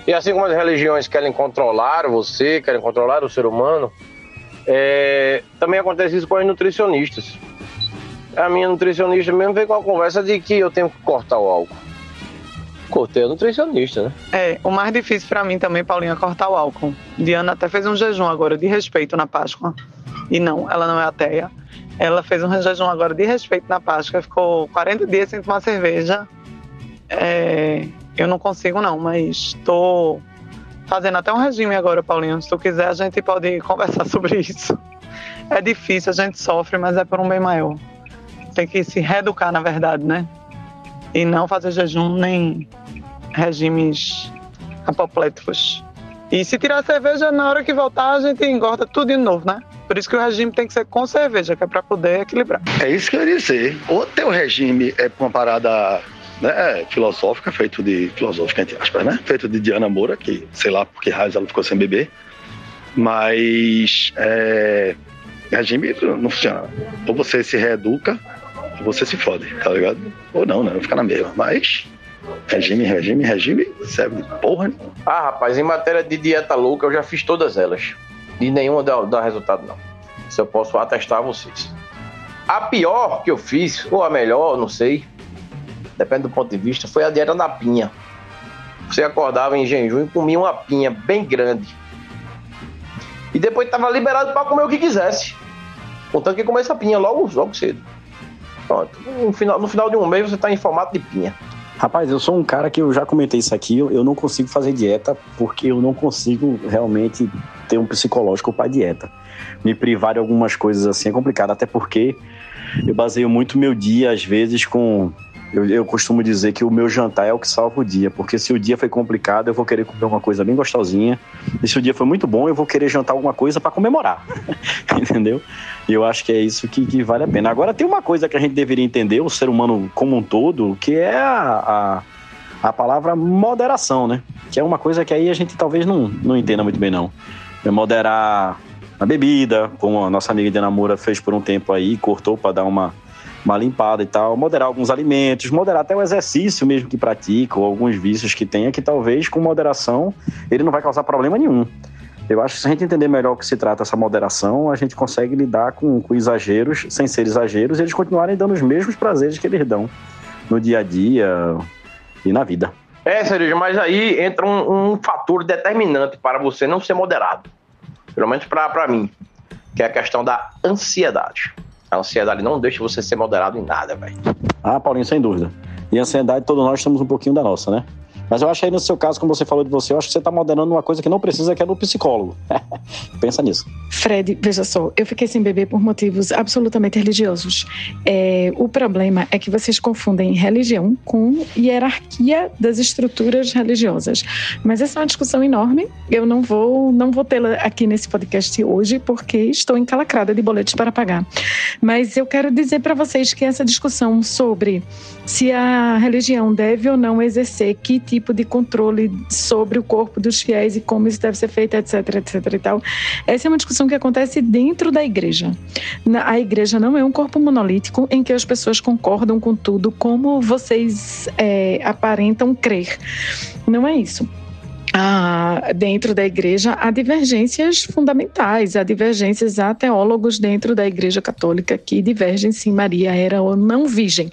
E assim como as religiões querem controlar você, querem controlar o ser humano, é... também acontece isso com as nutricionistas. A minha nutricionista mesmo veio com a conversa de que eu tenho que cortar o álcool. Cortei a nutricionista, né? É, o mais difícil para mim também, Paulinha, é cortar o álcool. Diana até fez um jejum agora de respeito na Páscoa. E não, ela não é ateia. Ela fez um jejum agora de respeito na Páscoa, ficou 40 dias sem tomar cerveja. É, eu não consigo não, mas estou fazendo até um regime agora, Paulinho. Se tu quiser, a gente pode conversar sobre isso. É difícil, a gente sofre, mas é por um bem maior. Tem que se reeducar, na verdade, né? E não fazer jejum nem regimes apopléticos. E se tirar a cerveja, na hora que voltar, a gente engorda tudo de novo, né? Por isso que o regime tem que ser com cerveja, que é para poder equilibrar. É isso que eu ia dizer. Ou teu regime é uma parada né, filosófica, feito de. filosófica, entre aspas, né? Feito de Diana Moura, que sei lá por que ela ficou sem beber. Mas. É, regime não funciona. Ou você se reeduca, você se fode, tá ligado? Ou não, né? Fica na mesma. Mas. Regime, regime, regime, serve de porra. Né? Ah, rapaz, em matéria de dieta louca, eu já fiz todas elas. E nenhuma dá, dá resultado, não. Isso eu posso atestar a vocês. A pior que eu fiz, ou a melhor, não sei, depende do ponto de vista, foi a dieta da pinha. Você acordava em jejum e comia uma pinha bem grande. E depois estava liberado para comer o que quisesse. Contanto que comer essa pinha logo, logo cedo. Pronto. No final, no final de um mês você está em formato de pinha. Rapaz, eu sou um cara que eu já comentei isso aqui, eu não consigo fazer dieta porque eu não consigo realmente ter um psicológico para dieta. Me privar de algumas coisas assim é complicado, até porque eu baseio muito meu dia, às vezes, com eu, eu, costumo dizer que o meu jantar é o que salva o dia, porque se o dia foi complicado, eu vou querer comer uma coisa bem gostosinha. E se o dia foi muito bom, eu vou querer jantar alguma coisa para comemorar. Entendeu? E eu acho que é isso que, que, vale a pena. Agora, tem uma coisa que a gente deveria entender, o ser humano como um todo, que é a, a, a palavra moderação, né? Que é uma coisa que aí a gente talvez não, não entenda muito bem, não. É moderar a bebida, como a nossa amiga Diana Moura fez por um tempo aí, cortou para dar uma uma limpada e tal, moderar alguns alimentos, moderar até o exercício mesmo que pratica, ou alguns vícios que tenha, que talvez com moderação ele não vai causar problema nenhum. Eu acho que se a gente entender melhor o que se trata essa moderação, a gente consegue lidar com, com exageros sem ser exageros e eles continuarem dando os mesmos prazeres que eles dão no dia a dia e na vida. É, Cereja, mas aí entra um, um fator determinante para você não ser moderado. Pelo menos para mim, que é a questão da ansiedade. A ansiedade não deixa você ser moderado em nada, velho. Ah, Paulinho, sem dúvida. E a ansiedade, todos nós temos um pouquinho da nossa, né? Mas eu acho aí no seu caso, como você falou de você, eu acho que você está moderando uma coisa que não precisa, que é do psicólogo. Pensa nisso. Fred, veja só, eu fiquei sem beber por motivos absolutamente religiosos. É, o problema é que vocês confundem religião com hierarquia das estruturas religiosas. Mas essa é uma discussão enorme. Eu não vou, não vou tê-la aqui nesse podcast hoje, porque estou encalacrada de boletos para pagar. Mas eu quero dizer para vocês que essa discussão sobre se a religião deve ou não exercer que tipo tipo de controle sobre o corpo dos fiéis e como isso deve ser feito, etc, etc e tal. Essa é uma discussão que acontece dentro da igreja. A igreja não é um corpo monolítico em que as pessoas concordam com tudo como vocês é, aparentam crer. Não é isso ah, dentro da igreja há divergências fundamentais, há divergências, há teólogos dentro da igreja católica que divergem se Maria era ou não virgem.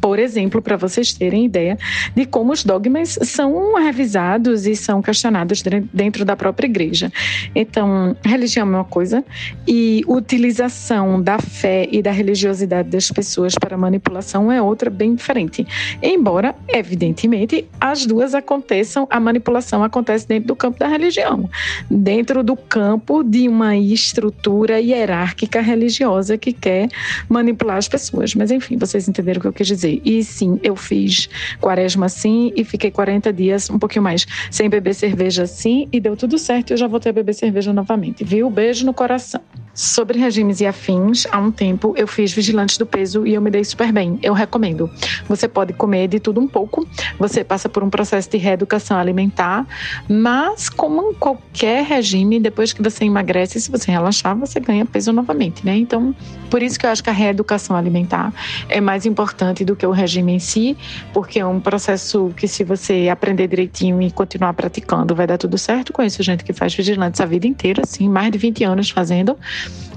Por exemplo, para vocês terem ideia de como os dogmas são revisados e são questionados dentro da própria igreja. Então, religião é uma coisa e utilização da fé e da religiosidade das pessoas para manipulação é outra bem diferente. Embora, evidentemente, as duas aconteçam, a manipulação acontece acontece dentro do campo da religião, dentro do campo de uma estrutura hierárquica religiosa que quer manipular as pessoas. Mas enfim, vocês entenderam o que eu quis dizer. E sim, eu fiz quaresma assim e fiquei 40 dias, um pouquinho mais, sem beber cerveja assim e deu tudo certo eu já voltei a beber cerveja novamente, viu? Beijo no coração. Sobre regimes e afins, há um tempo eu fiz Vigilantes do Peso e eu me dei super bem. Eu recomendo. Você pode comer de tudo um pouco, você passa por um processo de reeducação alimentar, mas como em qualquer regime, depois que você emagrece, se você relaxar, você ganha peso novamente, né? Então, por isso que eu acho que a reeducação alimentar é mais importante do que o regime em si, porque é um processo que se você aprender direitinho e continuar praticando, vai dar tudo certo. Conheço gente que faz vigilantes a vida inteira, assim, mais de 20 anos fazendo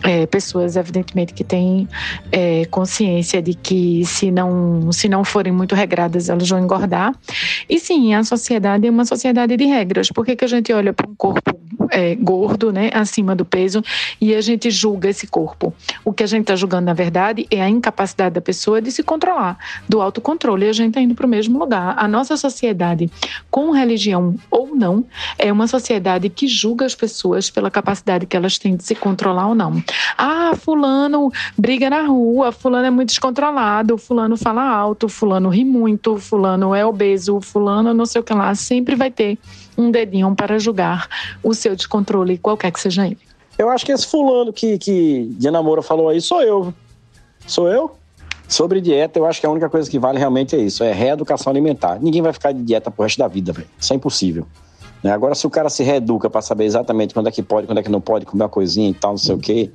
é, pessoas, evidentemente, que têm é, consciência de que se não, se não forem muito regradas, elas vão engordar. E sim, a sociedade é uma sociedade de regras. Por que, que a gente olha para um corpo é, gordo, né, acima do peso, e a gente julga esse corpo? O que a gente está julgando, na verdade, é a incapacidade da pessoa de se controlar, do autocontrole. E a gente está indo para o mesmo lugar. A nossa sociedade, com religião ou não, é uma sociedade que julga as pessoas pela capacidade que elas têm de se controlar ou não. Ah, fulano briga na rua, fulano é muito descontrolado, fulano fala alto, fulano ri muito, fulano é obeso, fulano não sei o que lá, sempre vai ter um dedinho para julgar o seu descontrole, qualquer que seja ele. Eu acho que esse fulano que, que Diana Moura falou aí sou eu. Sou eu? Sobre dieta, eu acho que a única coisa que vale realmente é isso, é reeducação alimentar. Ninguém vai ficar de dieta pro resto da vida, velho. Isso é impossível. Né? Agora, se o cara se reeduca para saber exatamente quando é que pode, quando é que não pode comer uma coisinha e tal, não sei o quê,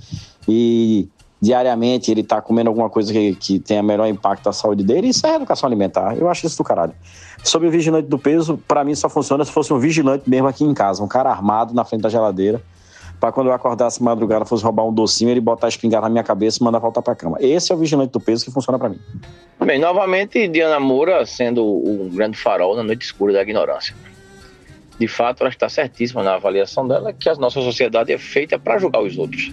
e diariamente ele tá comendo alguma coisa que, que tenha melhor impacto na saúde dele, isso é reeducação alimentar. Eu acho isso do caralho. Sobre o vigilante do peso, para mim só funciona se fosse um vigilante mesmo aqui em casa, um cara armado na frente da geladeira, para quando eu acordasse madrugada, fosse roubar um docinho, ele botar a espingarda na minha cabeça e mandar voltar para cama. Esse é o vigilante do peso que funciona para mim. Bem, novamente, Diana Moura sendo um grande farol na noite escura da ignorância. De fato, ela está certíssima na avaliação dela que a nossa sociedade é feita para julgar os outros.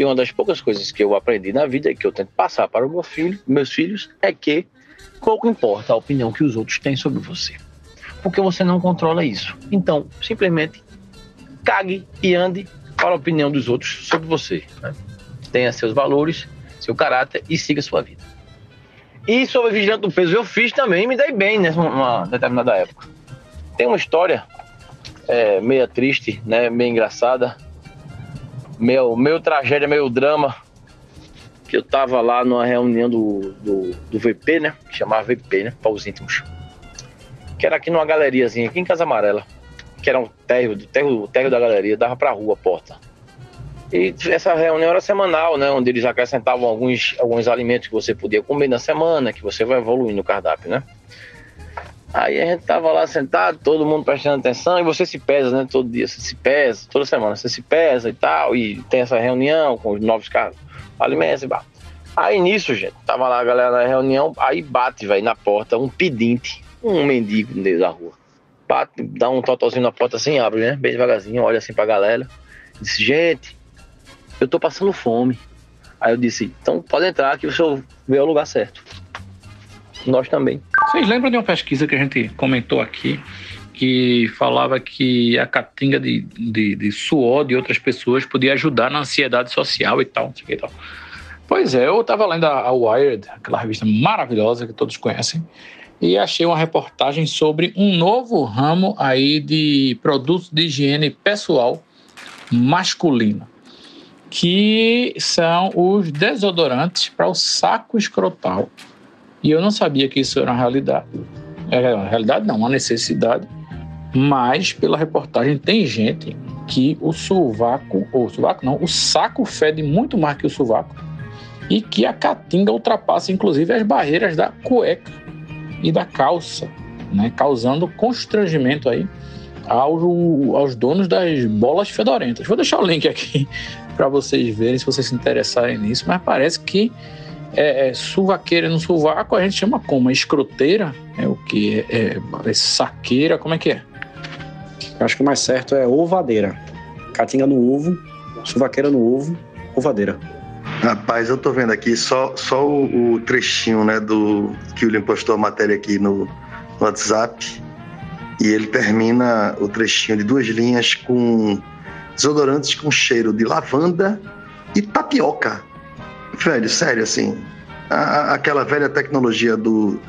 E uma das poucas coisas que eu aprendi na vida e que eu tento passar para o meu filho, meus filhos é que pouco importa a opinião que os outros têm sobre você. Porque você não controla isso. Então, simplesmente cague e ande para a opinião dos outros sobre você. Né? Tenha seus valores, seu caráter e siga sua vida. E sobre vigilante do peso, eu fiz também me dei bem nessa uma determinada época. Tem uma história é, meio triste, né, meio engraçada, meio, meio tragédia, meio drama, que eu tava lá numa reunião do, do, do VP, né, que chamava VP, né, para os íntimos, que era aqui numa galeriazinha, aqui em Casa Amarela que era um térreo, térreo, o térreo da galeria, dava para a rua a porta. E essa reunião era semanal, né? Onde eles acrescentavam alguns, alguns alimentos que você podia comer na semana, que você vai evoluindo no cardápio, né? Aí a gente tava lá sentado, todo mundo prestando atenção, e você se pesa, né? Todo dia você se pesa, toda semana você se pesa e tal, e tem essa reunião com os novos carros, alimentos e bate. Aí nisso, gente, tava lá a galera na reunião, aí bate, velho, na porta um pedinte, um mendigo no meio da rua bate, dá um totalzinho na porta assim, abre, né? Bem devagarzinho, olha assim pra galera. Disse, gente, eu tô passando fome. Aí eu disse, então pode entrar que o senhor veio ao lugar certo. Nós também. Vocês lembram de uma pesquisa que a gente comentou aqui, que falava que a catinga de, de, de suor de outras pessoas podia ajudar na ansiedade social e tal, e tal. Pois é, eu estava lendo a Wired, aquela revista maravilhosa que todos conhecem, e achei uma reportagem sobre um novo ramo aí de produtos de higiene pessoal masculino, que são os desodorantes para o saco escrotal. E eu não sabia que isso era uma realidade. É uma realidade não, uma necessidade. Mas pela reportagem tem gente que o sovaco, ou sovaco não, o saco fede muito mais que o sovaco e que a caatinga ultrapassa inclusive as barreiras da cueca e da calça, né, causando constrangimento aí aos, aos donos das bolas fedorentas. Vou deixar o link aqui para vocês verem se vocês se interessarem nisso, mas parece que é, é, suvaqueira no sovaco a gente chama como? Escroteira? É o que? É, é, saqueira? Como é que é? Eu acho que o mais certo é ovadeira. Catinga no ovo, suvaqueira no ovo, ovadeira. Rapaz, eu tô vendo aqui só, só o, o trechinho, né, do que o William postou a matéria aqui no, no WhatsApp. E ele termina o trechinho de duas linhas com desodorantes com cheiro de lavanda e tapioca. Velho, sério, assim. A, aquela velha tecnologia do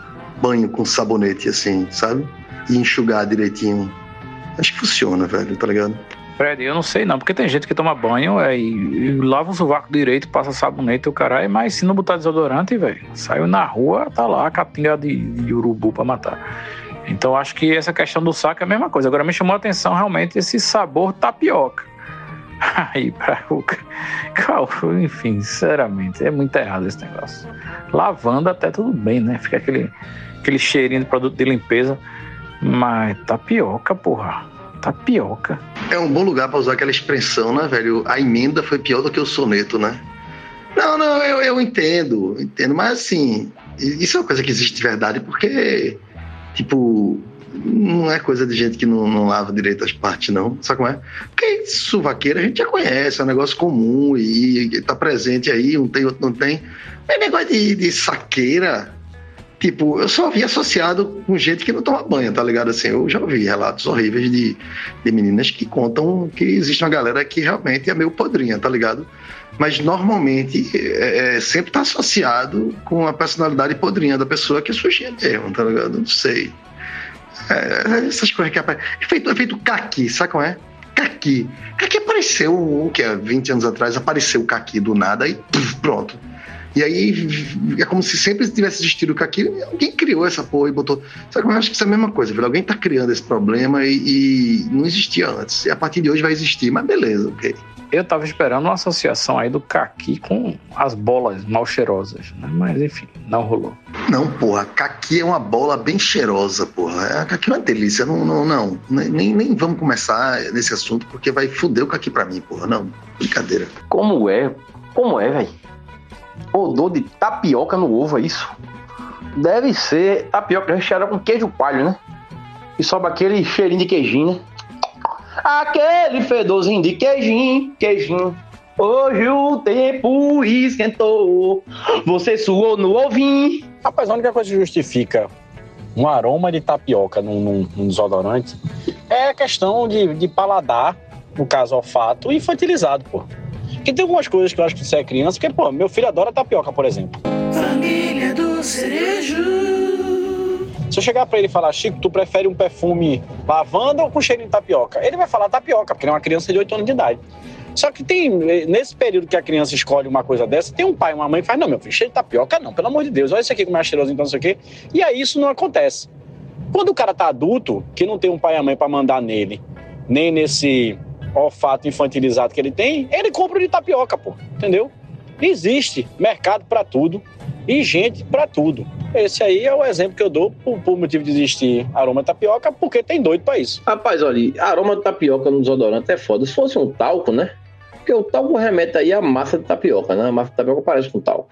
banho com sabonete, assim, sabe? E enxugar direitinho. Acho que funciona, velho, tá ligado? Fred, eu não sei não, porque tem gente que toma banho é, e, e, lava o sovaco direito, passa sabonete o caralho, mas se não botar desodorante, velho, saiu na rua, tá lá a catinga de, de urubu pra matar. Então acho que essa questão do saco é a mesma coisa. Agora me chamou a atenção realmente esse sabor tapioca. Aí, pra o. Enfim, sinceramente, é muito errado esse negócio. Lavanda até tudo bem, né? Fica aquele, aquele cheirinho de produto de limpeza. Mas tapioca, porra tapioca. É um bom lugar para usar aquela expressão, né, velho? A emenda foi pior do que o soneto, né? Não, não, eu, eu entendo, entendo, mas assim, isso é uma coisa que existe de verdade, porque, tipo, não é coisa de gente que não, não lava direito as partes, não. Sabe como é? Porque suvaqueira a gente já conhece, é um negócio comum e, e tá presente aí, um tem, outro não tem. Mas negócio de, de saqueira, Tipo, eu só vi associado com gente que não toma banho, tá ligado? Assim, eu já ouvi relatos horríveis de, de meninas que contam que existe uma galera que realmente é meio podrinha, tá ligado? Mas normalmente é, é, sempre tá associado com a personalidade podrinha da pessoa que é sujinha mesmo, tá ligado? Não sei. É, essas coisas que aparecem. É feito, é feito caqui, sabe como é? Caqui. Caqui apareceu, o que é, 20 anos atrás, apareceu o Caqui do nada e pronto. E aí é como se sempre tivesse existido o Caqui, alguém criou essa porra e botou. Só que eu acho que isso é a mesma coisa, velho. Alguém tá criando esse problema e, e não existia antes. E a partir de hoje vai existir, mas beleza, ok. Eu tava esperando uma associação aí do caqui com as bolas mal cheirosas, né? Mas enfim, não rolou. Não, porra, caqui é uma bola bem cheirosa, porra. A caqui é uma delícia. Não, não, não. Nem, nem vamos começar nesse assunto, porque vai foder o caqui pra mim, porra. Não, brincadeira. Como é? Como é, velho? Odor de tapioca no ovo, é isso? Deve ser tapioca recheada com queijo coalho, né? E sobe aquele cheirinho de queijinho, né? Aquele fedorzinho de queijinho, queijinho. Hoje o tempo esquentou. Você suou no ovinho. Rapaz, a única coisa que justifica um aroma de tapioca num, num, num desodorante é a questão de, de paladar, no caso olfato, infantilizado, pô. Porque tem algumas coisas que eu acho que você é criança, porque, pô, meu filho adora tapioca, por exemplo. Família do Cerejo. Se eu chegar pra ele e falar, Chico, tu prefere um perfume lavanda ou com cheiro de tapioca? Ele vai falar tapioca, porque ele é uma criança de 8 anos de idade. Só que tem, nesse período que a criança escolhe uma coisa dessa, tem um pai, uma mãe que faz, não, meu filho, cheiro de tapioca, não, pelo amor de Deus, olha isso aqui como é cheiroso, então não sei o quê. E aí isso não acontece. Quando o cara tá adulto, que não tem um pai e uma mãe para mandar nele, nem nesse olfato infantilizado que ele tem, ele compra de tapioca, pô, entendeu? Existe mercado para tudo e gente para tudo. Esse aí é o exemplo que eu dou por, por motivo de existir aroma de tapioca, porque tem doido pra isso. Rapaz, olha, aroma de tapioca no desodorante é foda. Se fosse um talco, né? Porque o talco remete aí à massa de tapioca, né? A massa de tapioca parece com talco.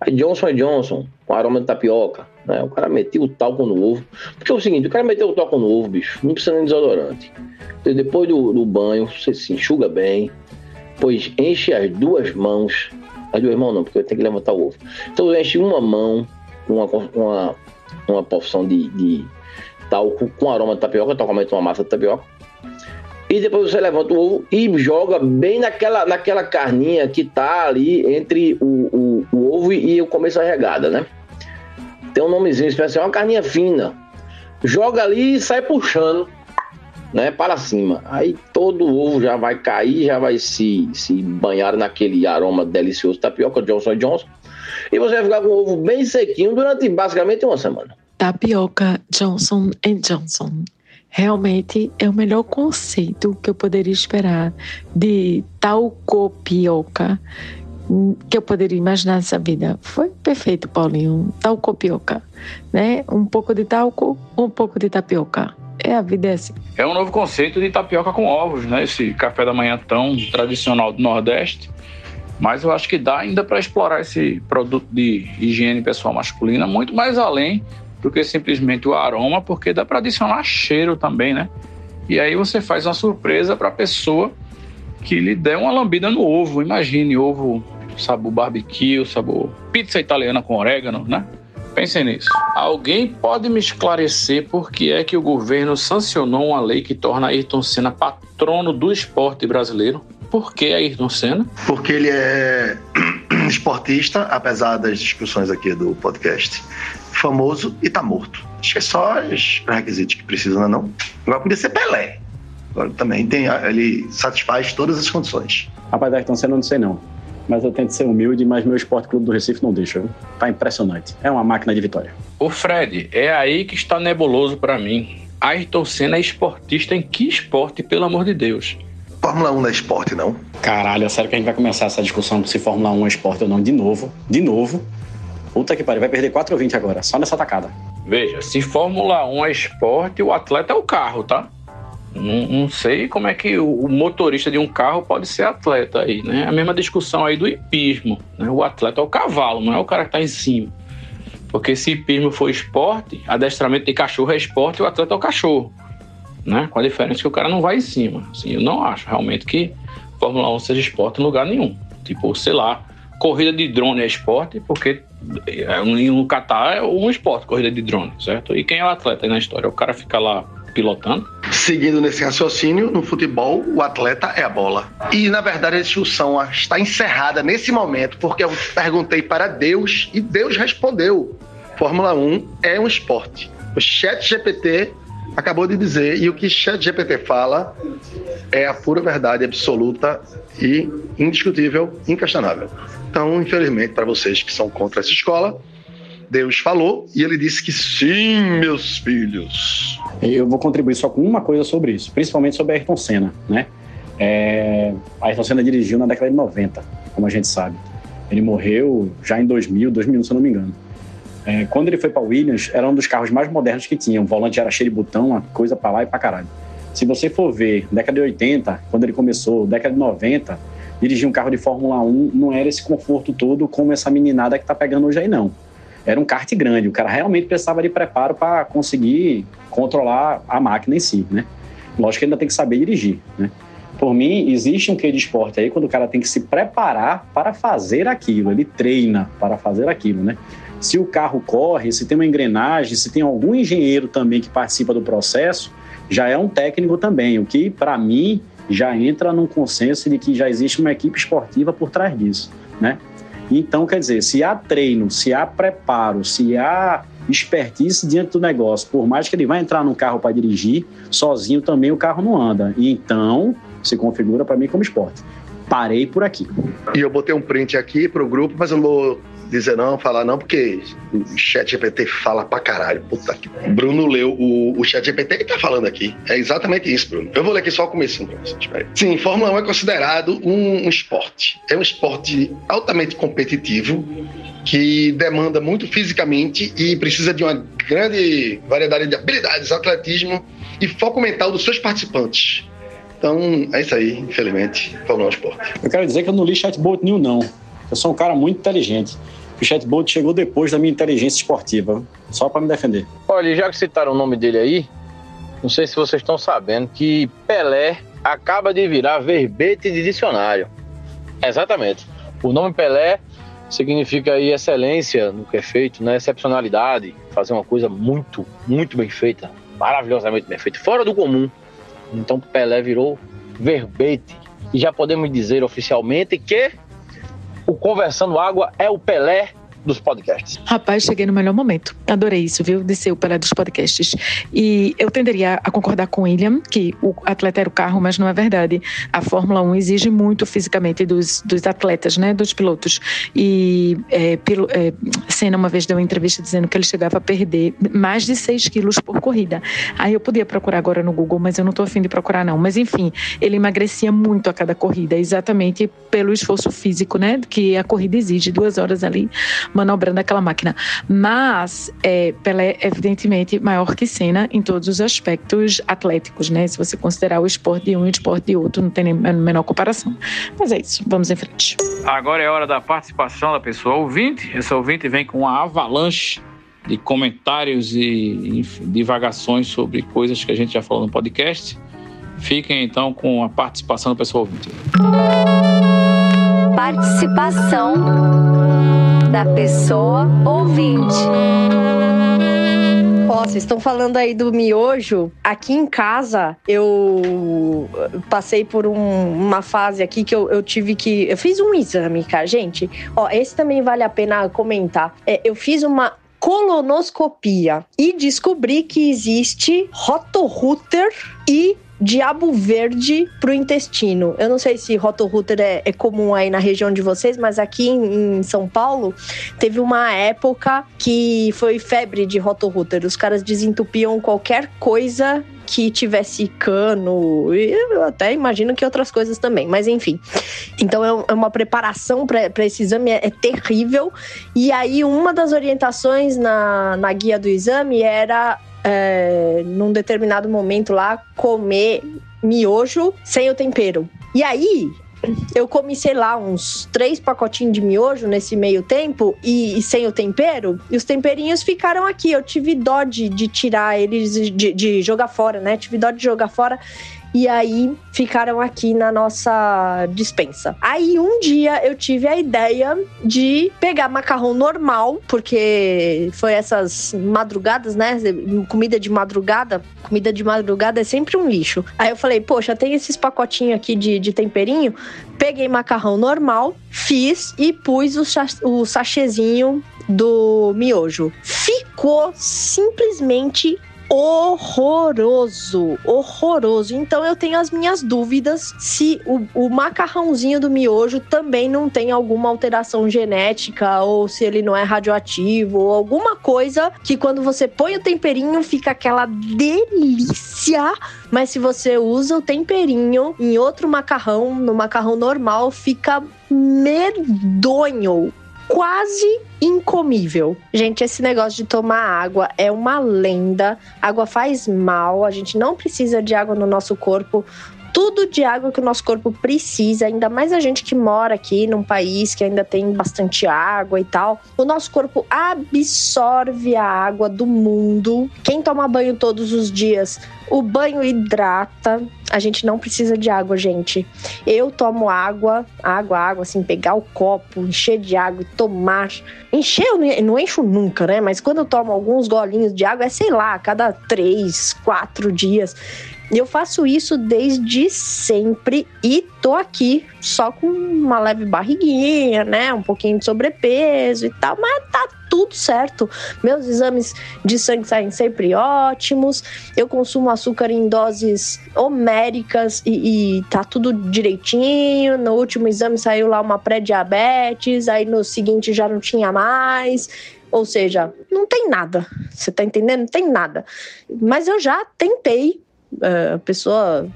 Aí Johnson Johnson, com aroma de tapioca, né? O cara meteu o talco no ovo. Porque é o seguinte, o cara meteu o talco no ovo, bicho, não precisa nem de desodorante. Então, depois do, do banho, você se enxuga bem, pois enche as duas mãos. As duas mãos não, porque eu tenho que levantar o ovo. Então enche uma mão uma, uma, uma porção de, de talco com aroma de tapioca, totalmente uma massa de tapioca. E depois você levanta o ovo e joga bem naquela, naquela carninha que tá ali entre o, o, o ovo e o começo da regada, né? Tem um nomezinho especial, uma carninha fina. Joga ali e sai puxando, né? Para cima. Aí todo o ovo já vai cair, já vai se, se banhar naquele aroma delicioso tapioca Johnson Johnson e você vai ficar com o ovo bem sequinho durante basicamente uma semana. Tapioca Johnson Johnson. Realmente é o melhor conceito que eu poderia esperar de talcopioca que eu poderia imaginar nessa vida. Foi perfeito, Paulinho. Talcopioca, né? Um pouco de talco, um pouco de tapioca. É a vida é assim. É um novo conceito de tapioca com ovos, né? Esse café da manhã tão tradicional do Nordeste. Mas eu acho que dá ainda para explorar esse produto de higiene pessoal masculina muito mais além do que simplesmente o aroma, porque dá para adicionar cheiro também, né? E aí você faz uma surpresa para a pessoa que lhe der uma lambida no ovo. Imagine ovo sabor barbecue, sabor pizza italiana com orégano, né? Pensem nisso. Alguém pode me esclarecer por que é que o governo sancionou uma lei que torna Ayrton Senna patrono do esporte brasileiro? Por que Ayrton Senna? Porque ele é esportista, apesar das discussões aqui do podcast, famoso e tá morto. Acho que é só os requisitos que precisam, não. Agora podia ser Pelé. Agora também tem, ele satisfaz todas as condições. Rapaz, Ayrton Senna não sei não. Mas eu tento ser humilde, mas meu Esporte Clube do Recife não deixa. Viu? Tá impressionante. É uma máquina de vitória. Ô Fred, é aí que está nebuloso para mim. Ayrton Senna é esportista em que esporte, pelo amor de Deus? Fórmula 1 não é esporte, não? Caralho, é sério que a gente vai começar essa discussão se Fórmula 1 é esporte ou não de novo. De novo. Puta que pariu, vai perder 4 ou 20 agora, só nessa tacada. Veja, se Fórmula 1 é esporte, o atleta é o carro, tá? Não, não, sei como é que o motorista de um carro pode ser atleta aí, né? A mesma discussão aí do hipismo. Né? O atleta é o cavalo, não é o cara que tá em cima. Porque se hipismo for esporte, adestramento de cachorro é esporte e o atleta é o cachorro né? Com a diferença que o cara não vai em cima. Assim, eu não acho realmente que Fórmula 1 seja esporte em lugar nenhum. Tipo, sei lá, corrida de drone é esporte, porque é, no Catar é um esporte, corrida de drone, certo? E quem é o atleta aí na história? O cara fica lá pilotando. Seguindo nesse raciocínio, no futebol, o atleta é a bola. E, na verdade, a discussão está encerrada nesse momento, porque eu perguntei para Deus e Deus respondeu. Fórmula 1 é um esporte. O chat GPT acabou de dizer, e o que ChatGPT fala é a pura verdade absoluta e indiscutível, inquestionável. Então, infelizmente, para vocês que são contra essa escola, Deus falou e ele disse que sim, meus filhos. Eu vou contribuir só com uma coisa sobre isso, principalmente sobre Ayrton Senna, né? É, Ayrton Senna dirigiu na década de 90, como a gente sabe. Ele morreu já em 2000, 2001, se eu não me engano. É, quando ele foi para Williams, era um dos carros mais modernos que tinha. O volante era cheio de botão, uma coisa para lá e para caralho. Se você for ver, década de 80, quando ele começou, década de 90, dirigir um carro de Fórmula 1 não era esse conforto todo como essa meninada que tá pegando hoje aí, não. Era um kart grande, o cara realmente precisava de preparo para conseguir controlar a máquina em si, né? Lógico que ainda tem que saber dirigir, né? Por mim, existe um quê de esporte aí quando o cara tem que se preparar para fazer aquilo, ele treina para fazer aquilo, né? Se o carro corre, se tem uma engrenagem, se tem algum engenheiro também que participa do processo, já é um técnico também, o que para mim já entra num consenso de que já existe uma equipe esportiva por trás disso, né? Então, quer dizer, se há treino, se há preparo, se há expertise diante do negócio, por mais que ele vá entrar num carro para dirigir, sozinho também o carro não anda. Então, se configura para mim como esporte. Parei por aqui. E eu botei um print aqui pro grupo, mas eu vou dizer não, falar não, porque o chat GPT fala pra caralho. Puta que. Bruno leu o, o chat GPT que tá falando aqui. É exatamente isso, Bruno. Eu vou ler aqui só o começo pra vocês. Sim, Fórmula 1 é considerado um, um esporte. É um esporte altamente competitivo que demanda muito fisicamente e precisa de uma grande variedade de habilidades, atletismo e foco mental dos seus participantes. Então, é isso aí, infelizmente, Fórmula 1 esporte. Eu quero dizer que eu não li chatbot nenhum, não. Eu sou um cara muito inteligente. O chatbot chegou depois da minha inteligência esportiva, só para me defender. Olha, já que citaram o nome dele aí, não sei se vocês estão sabendo que Pelé acaba de virar verbete de dicionário. Exatamente. O nome Pelé significa aí excelência no que é feito, né? excepcionalidade, fazer uma coisa muito, muito bem feita, maravilhosamente bem feita, fora do comum. Então Pelé virou verbete. E já podemos dizer oficialmente que o Conversando Água é o Pelé dos podcasts. Rapaz, cheguei no melhor momento. Adorei isso, viu? De ser o dos podcasts. E eu tenderia a concordar com William, que o atleta era o carro, mas não é verdade. A Fórmula 1 exige muito fisicamente dos, dos atletas, né? Dos pilotos. E é, pilo, é, Senna uma vez deu uma entrevista dizendo que ele chegava a perder mais de 6 quilos por corrida. Aí eu podia procurar agora no Google, mas eu não estou afim de procurar, não. Mas enfim, ele emagrecia muito a cada corrida, exatamente pelo esforço físico, né? Que a corrida exige, duas horas ali manobrando aquela máquina. Mas é, Pelé, evidentemente, maior que Senna em todos os aspectos atléticos, né? Se você considerar o esporte de um e o esporte de outro, não tem nem a menor comparação. Mas é isso, vamos em frente. Agora é hora da participação da pessoa ouvinte. Essa ouvinte vem com uma avalanche de comentários e divagações sobre coisas que a gente já falou no podcast. Fiquem então com a participação da pessoa ouvinte. Participação da pessoa ouvinte. Ó, vocês estão falando aí do miojo. Aqui em casa, eu passei por um- uma fase aqui que eu, eu tive que. Eu fiz um exame, cara. Gente, ó, esse também vale a pena comentar. É, eu fiz uma colonoscopia e descobri que existe rotorruter e diabo verde pro intestino. Eu não sei se rotorruter é, é comum aí na região de vocês, mas aqui em, em São Paulo teve uma época que foi febre de rotorruter. Os caras desentupiam qualquer coisa que tivesse cano, e eu até imagino que outras coisas também, mas enfim. Então é é uma preparação para esse exame, é, é terrível. E aí, uma das orientações na, na guia do exame era, é, num determinado momento lá, comer miojo sem o tempero. E aí, eu comi, sei lá, uns três pacotinhos de miojo nesse meio tempo e, e sem o tempero, e os temperinhos ficaram aqui. Eu tive dó de, de tirar eles, de, de jogar fora, né? Tive dó de jogar fora. E aí ficaram aqui na nossa dispensa. Aí um dia eu tive a ideia de pegar macarrão normal, porque foi essas madrugadas, né? Comida de madrugada. Comida de madrugada é sempre um lixo. Aí eu falei, poxa, tem esses pacotinhos aqui de, de temperinho. Peguei macarrão normal, fiz e pus o, o sachêzinho do miojo. Ficou simplesmente horroroso, horroroso. Então eu tenho as minhas dúvidas se o, o, macarrãozinho do miojo também não tem alguma alteração genética ou se ele não é radioativo ou alguma coisa que quando você põe o temperinho fica aquela delícia. Mas se você usa o temperinho em outro macarrão, no macarrão normal, fica medonho quase incomível. Gente, esse negócio de tomar água é uma lenda. Água faz mal, a gente não precisa de água no nosso corpo tudo de água que o nosso corpo precisa, ainda mais a gente que mora aqui num país que ainda tem bastante água e tal. O nosso corpo absorve a água do mundo. Quem toma banho todos os dias, o banho hidrata. A gente não precisa de água, gente. Eu tomo água, água, água, assim, pegar o copo, encher de água e tomar. Encher eu não encho nunca, né? Mas quando eu tomo alguns golinhos de água, é sei lá, cada três, quatro dias. Eu faço isso desde sempre e tô aqui só com uma leve barriguinha, né? Um pouquinho de sobrepeso e tal, mas tá tudo certo. Meus exames de sangue saem sempre ótimos. Eu consumo açúcar em doses homéricas e, e tá tudo direitinho. No último exame saiu lá uma pré-diabetes, aí no seguinte já não tinha mais. Ou seja, não tem nada. Você tá entendendo? Não tem nada. Mas eu já tentei a pessoa,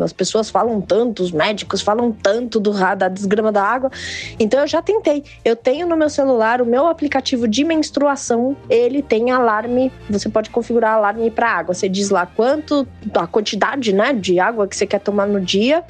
as pessoas falam tanto, os médicos falam tanto do, da desgrama da água. Então eu já tentei. Eu tenho no meu celular o meu aplicativo de menstruação, ele tem alarme. Você pode configurar alarme para água. Você diz lá quanto, a quantidade, né, de água que você quer tomar no dia,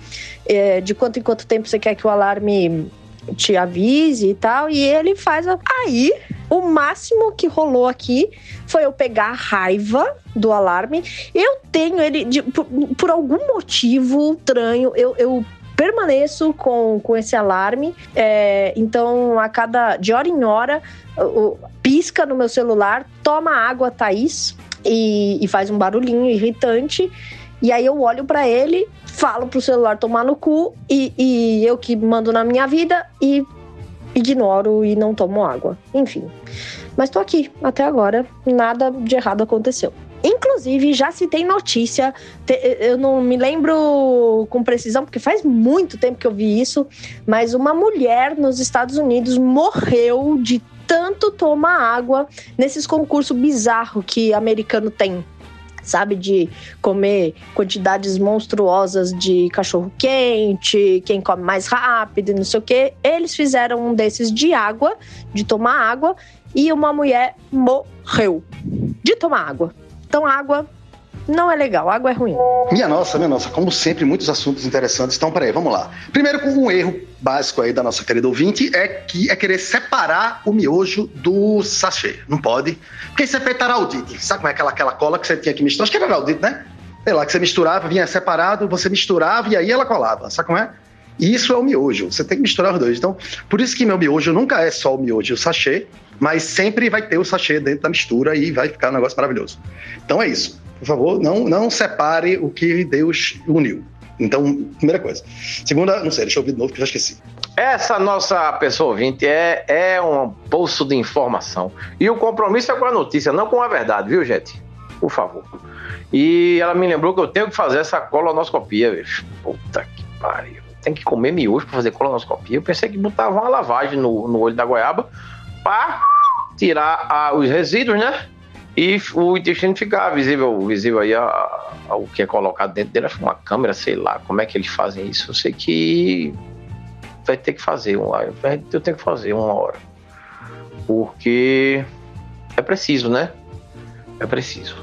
é, de quanto em quanto tempo você quer que o alarme te avise e tal, e ele faz. A... Aí, o máximo que rolou aqui foi eu pegar a raiva do alarme. Eu tenho ele, de, por, por, algum motivo estranho, eu, eu permaneço com, com esse alarme. É, então, a cada. de hora em hora, o, pisca no meu celular, toma água, Thaís, e, e faz um barulhinho irritante. E aí eu olho para ele, falo pro celular tomar no cu e, e eu que mando na minha vida e ignoro e não tomo água. Enfim. Mas tô aqui até agora, nada de errado aconteceu. Inclusive, já se tem notícia, eu não me lembro com precisão, porque faz muito tempo que eu vi isso, mas uma mulher nos Estados Unidos morreu de tanto tomar água nesses concursos bizarros que americano tem sabe? De comer quantidades monstruosas de cachorro quente, quem come mais rápido não sei o quê. Eles fizeram um desses de água, de tomar água, e uma mulher morreu de tomar água. Então, água não é legal, água é ruim. Minha nossa, minha nossa, como sempre, muitos assuntos interessantes. Então, peraí, vamos lá. Primeiro, um erro básico aí da nossa querida ouvinte é que é querer separar o miojo do sachê. Não pode. Porque isso é feito araudite. Sabe como é aquela, aquela cola que você tinha que misturar? Acho que era araudite, né? Sei lá, que você misturava, vinha separado, você misturava e aí ela colava. Sabe como é? Isso é o miojo. Você tem que misturar os dois. Então, por isso que meu miojo nunca é só o miojo e o sachê, mas sempre vai ter o sachê dentro da mistura e vai ficar um negócio maravilhoso. Então é isso. Por favor, não, não separe o que Deus uniu. Então, primeira coisa. Segunda, não sei, deixa eu ouvir de novo que eu já esqueci. Essa nossa pessoa ouvinte é, é um bolso de informação. E o compromisso é com a notícia, não com a verdade, viu, gente? Por favor. E ela me lembrou que eu tenho que fazer essa colonoscopia, bicho. Puta que pariu. Tem que comer miojo para fazer colonoscopia. Eu pensei que botava uma lavagem no, no olho da goiaba para tirar a, os resíduos, né? E o intestino fica visível, visível aí o que é colocado dentro dele, uma câmera, sei lá, como é que eles fazem isso. Eu sei que vai ter que fazer, eu tenho que fazer uma hora. Porque é preciso, né? É preciso.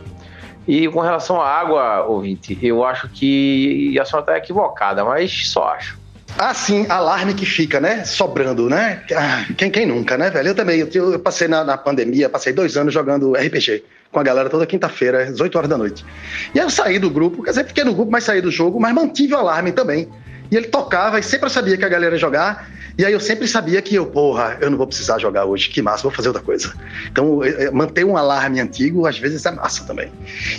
E com relação à água, ouvinte, eu acho que a senhora está equivocada, mas só acho. Ah, sim, alarme que fica, né? Sobrando, né? Ah, quem, quem nunca, né, velho? Eu também, eu, eu passei na, na, pandemia, passei dois anos jogando RPG com a galera toda quinta-feira, às 8 horas da noite. E aí eu saí do grupo, quer dizer, fiquei no grupo, mas saí do jogo, mas mantive o alarme também. E ele tocava e sempre sabia que a galera ia jogar. E aí eu sempre sabia que eu, porra, eu não vou precisar jogar hoje, que massa, vou fazer outra coisa. Então, é, é, manter um alarme antigo, às vezes, é massa também.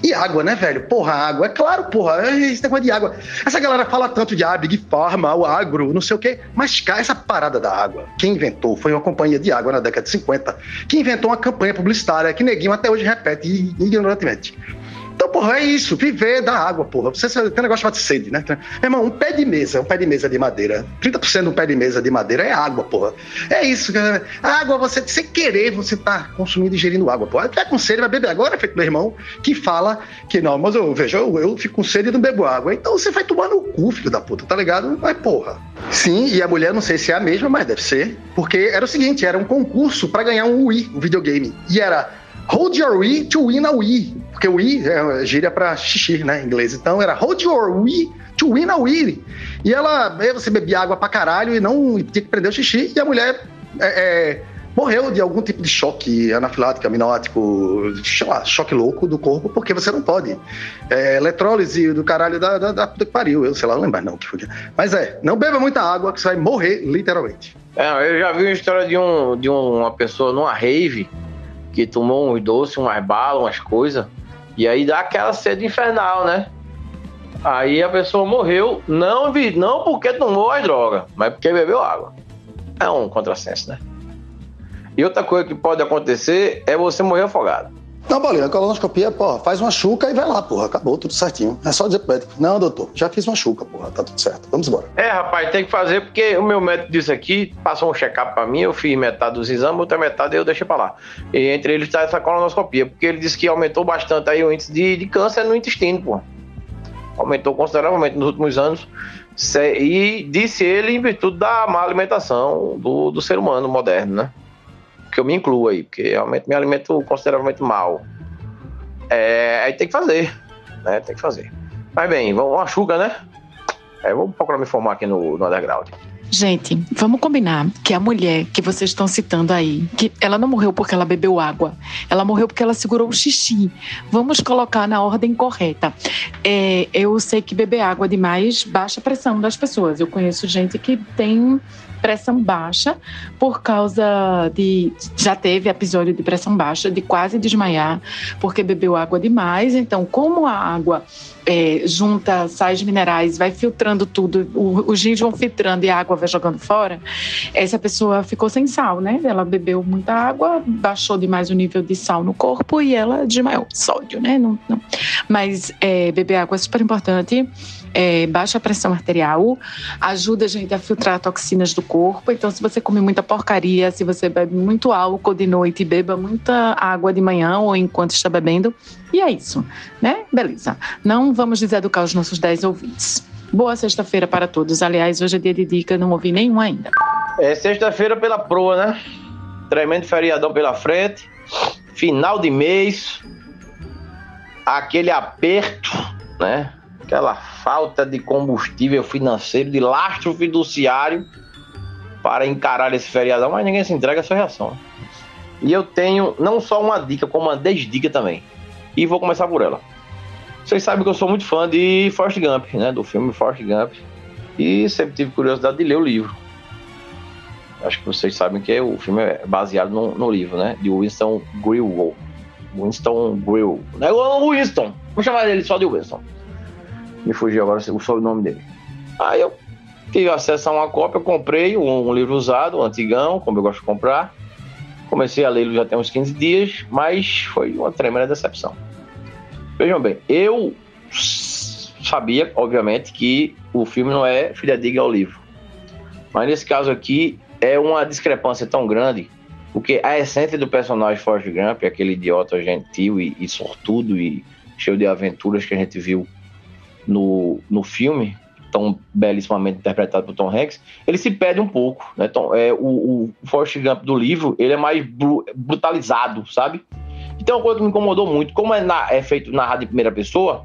E água, né, velho? Porra, água, é claro, porra, esse negócio de água. Essa galera fala tanto de ah, Big Pharma, o agro, não sei o quê, mas cá, essa parada da água, quem inventou foi uma companhia de água na década de 50, que inventou uma campanha publicitária que neguinho até hoje repete ignorantemente. Então, porra, é isso, viver da água, porra. Você tem um negócio chamado sede, né? Meu irmão, um pé de mesa, um pé de mesa de madeira. 30% de um pé de mesa de madeira é água, porra. É isso, água, você, sem querer, você tá consumindo e ingerindo água, porra. Tiver com sede, vai beber agora, feito meu irmão, que fala que não, mas eu vejo, eu, eu fico com sede e não bebo água. Então você vai tomar no cu, filho da puta, tá ligado? Mas, porra. Sim, e a mulher, não sei se é a mesma, mas deve ser. Porque era o seguinte, era um concurso para ganhar um Wii, um videogame. E era Hold your Wii to win a Wii. Porque Wii é gíria pra xixi, né, em inglês. Então era Hold your Wii to win a Wii. E ela, aí você bebia água pra caralho e não e tinha que prender o xixi. E a mulher é, é, morreu de algum tipo de choque anafilático, aminoático, sei lá, choque louco do corpo, porque você não pode. É, eletrólise do caralho da, da, da que pariu. Eu sei lá, não lembro não que foi. Mas é, não beba muita água que você vai morrer, literalmente. É, eu já vi uma história de, um, de uma pessoa numa rave que tomou uns doces, umas balas, umas coisas, e aí dá aquela sede infernal, né? Aí a pessoa morreu, não, não porque tomou as drogas, mas porque bebeu água. É um contrassenso, né? E outra coisa que pode acontecer é você morrer afogado. Não, Paulinho, a colonoscopia, porra, faz uma chuca e vai lá, porra. Acabou, tudo certinho. É só dizer pro médico. Não, doutor, já fiz uma chuca, porra, tá tudo certo. Vamos embora. É, rapaz, tem que fazer porque o meu médico disse aqui, passou um check-up pra mim, eu fiz metade dos exames, outra metade eu deixei pra lá. E entre eles tá essa colonoscopia, porque ele disse que aumentou bastante aí o índice de, de câncer no intestino, porra. Aumentou consideravelmente nos últimos anos. E disse ele em virtude da má alimentação do, do ser humano moderno, né? Que eu me incluo aí, porque realmente me alimento consideravelmente mal. É, aí tem que fazer, né? Tem que fazer. Mas bem, vamos uma chuga, né? É, vou procurar me formar aqui no, no underground. Gente, vamos combinar que a mulher que vocês estão citando aí, que ela não morreu porque ela bebeu água, ela morreu porque ela segurou o xixi. Vamos colocar na ordem correta. É, eu sei que beber água demais baixa a pressão das pessoas. Eu conheço gente que tem pressão baixa por causa de. Já teve episódio de pressão baixa, de quase desmaiar, porque bebeu água demais. Então, como a água é, junta sais minerais, vai filtrando tudo, os rins vão filtrando e a água vai jogando fora, essa pessoa ficou sem sal, né? Ela bebeu muita água, baixou demais o nível de sal no corpo e ela desmaiou. Sódio, né? Não, não. Mas é, beber água é super importante é, baixa pressão arterial, ajuda a gente a filtrar toxinas do corpo. Então, se você come muita porcaria, se você bebe muito álcool de noite, beba muita água de manhã ou enquanto está bebendo. E é isso, né? Beleza. Não vamos deseducar os nossos 10 ouvintes. Boa sexta-feira para todos. Aliás, hoje é dia de dica, não ouvi nenhum ainda. É sexta-feira pela proa, né? Tremendo feriadão pela frente. Final de mês. Aquele aperto, né? Aquela falta de combustível financeiro, de lastro fiduciário para encarar esse feriadão, mas ninguém se entrega a sua reação. E eu tenho não só uma dica, como uma desdica também. E vou começar por ela. Vocês sabem que eu sou muito fã de Forrest Gump, né? Do filme Forrest Gump. E sempre tive curiosidade de ler o livro. Acho que vocês sabem que o filme é baseado no, no livro, né? De Winston Grill. Winston Grill. Não é Winston. Vou chamar ele só de Winston me fugiu agora o sobrenome dele. Aí eu tive acesso a uma cópia, comprei um, um livro usado, um antigão, como eu gosto de comprar. Comecei a lê-lo já tem uns 15 dias, mas foi uma tremenda decepção. Vejam bem, eu sabia, obviamente, que o filme não é fidedigno ao livro. Mas nesse caso aqui, é uma discrepância tão grande, porque a essência do personagem Forrest Gump, aquele idiota gentil e, e sortudo e cheio de aventuras que a gente viu no, no filme, tão belíssimamente interpretado por Tom Hanks, ele se perde um pouco. Né? Tom, é, o, o Forrest Gump do livro, ele é mais bru, brutalizado, sabe? Então, uma coisa que me incomodou muito, como é, na, é feito narrado em primeira pessoa,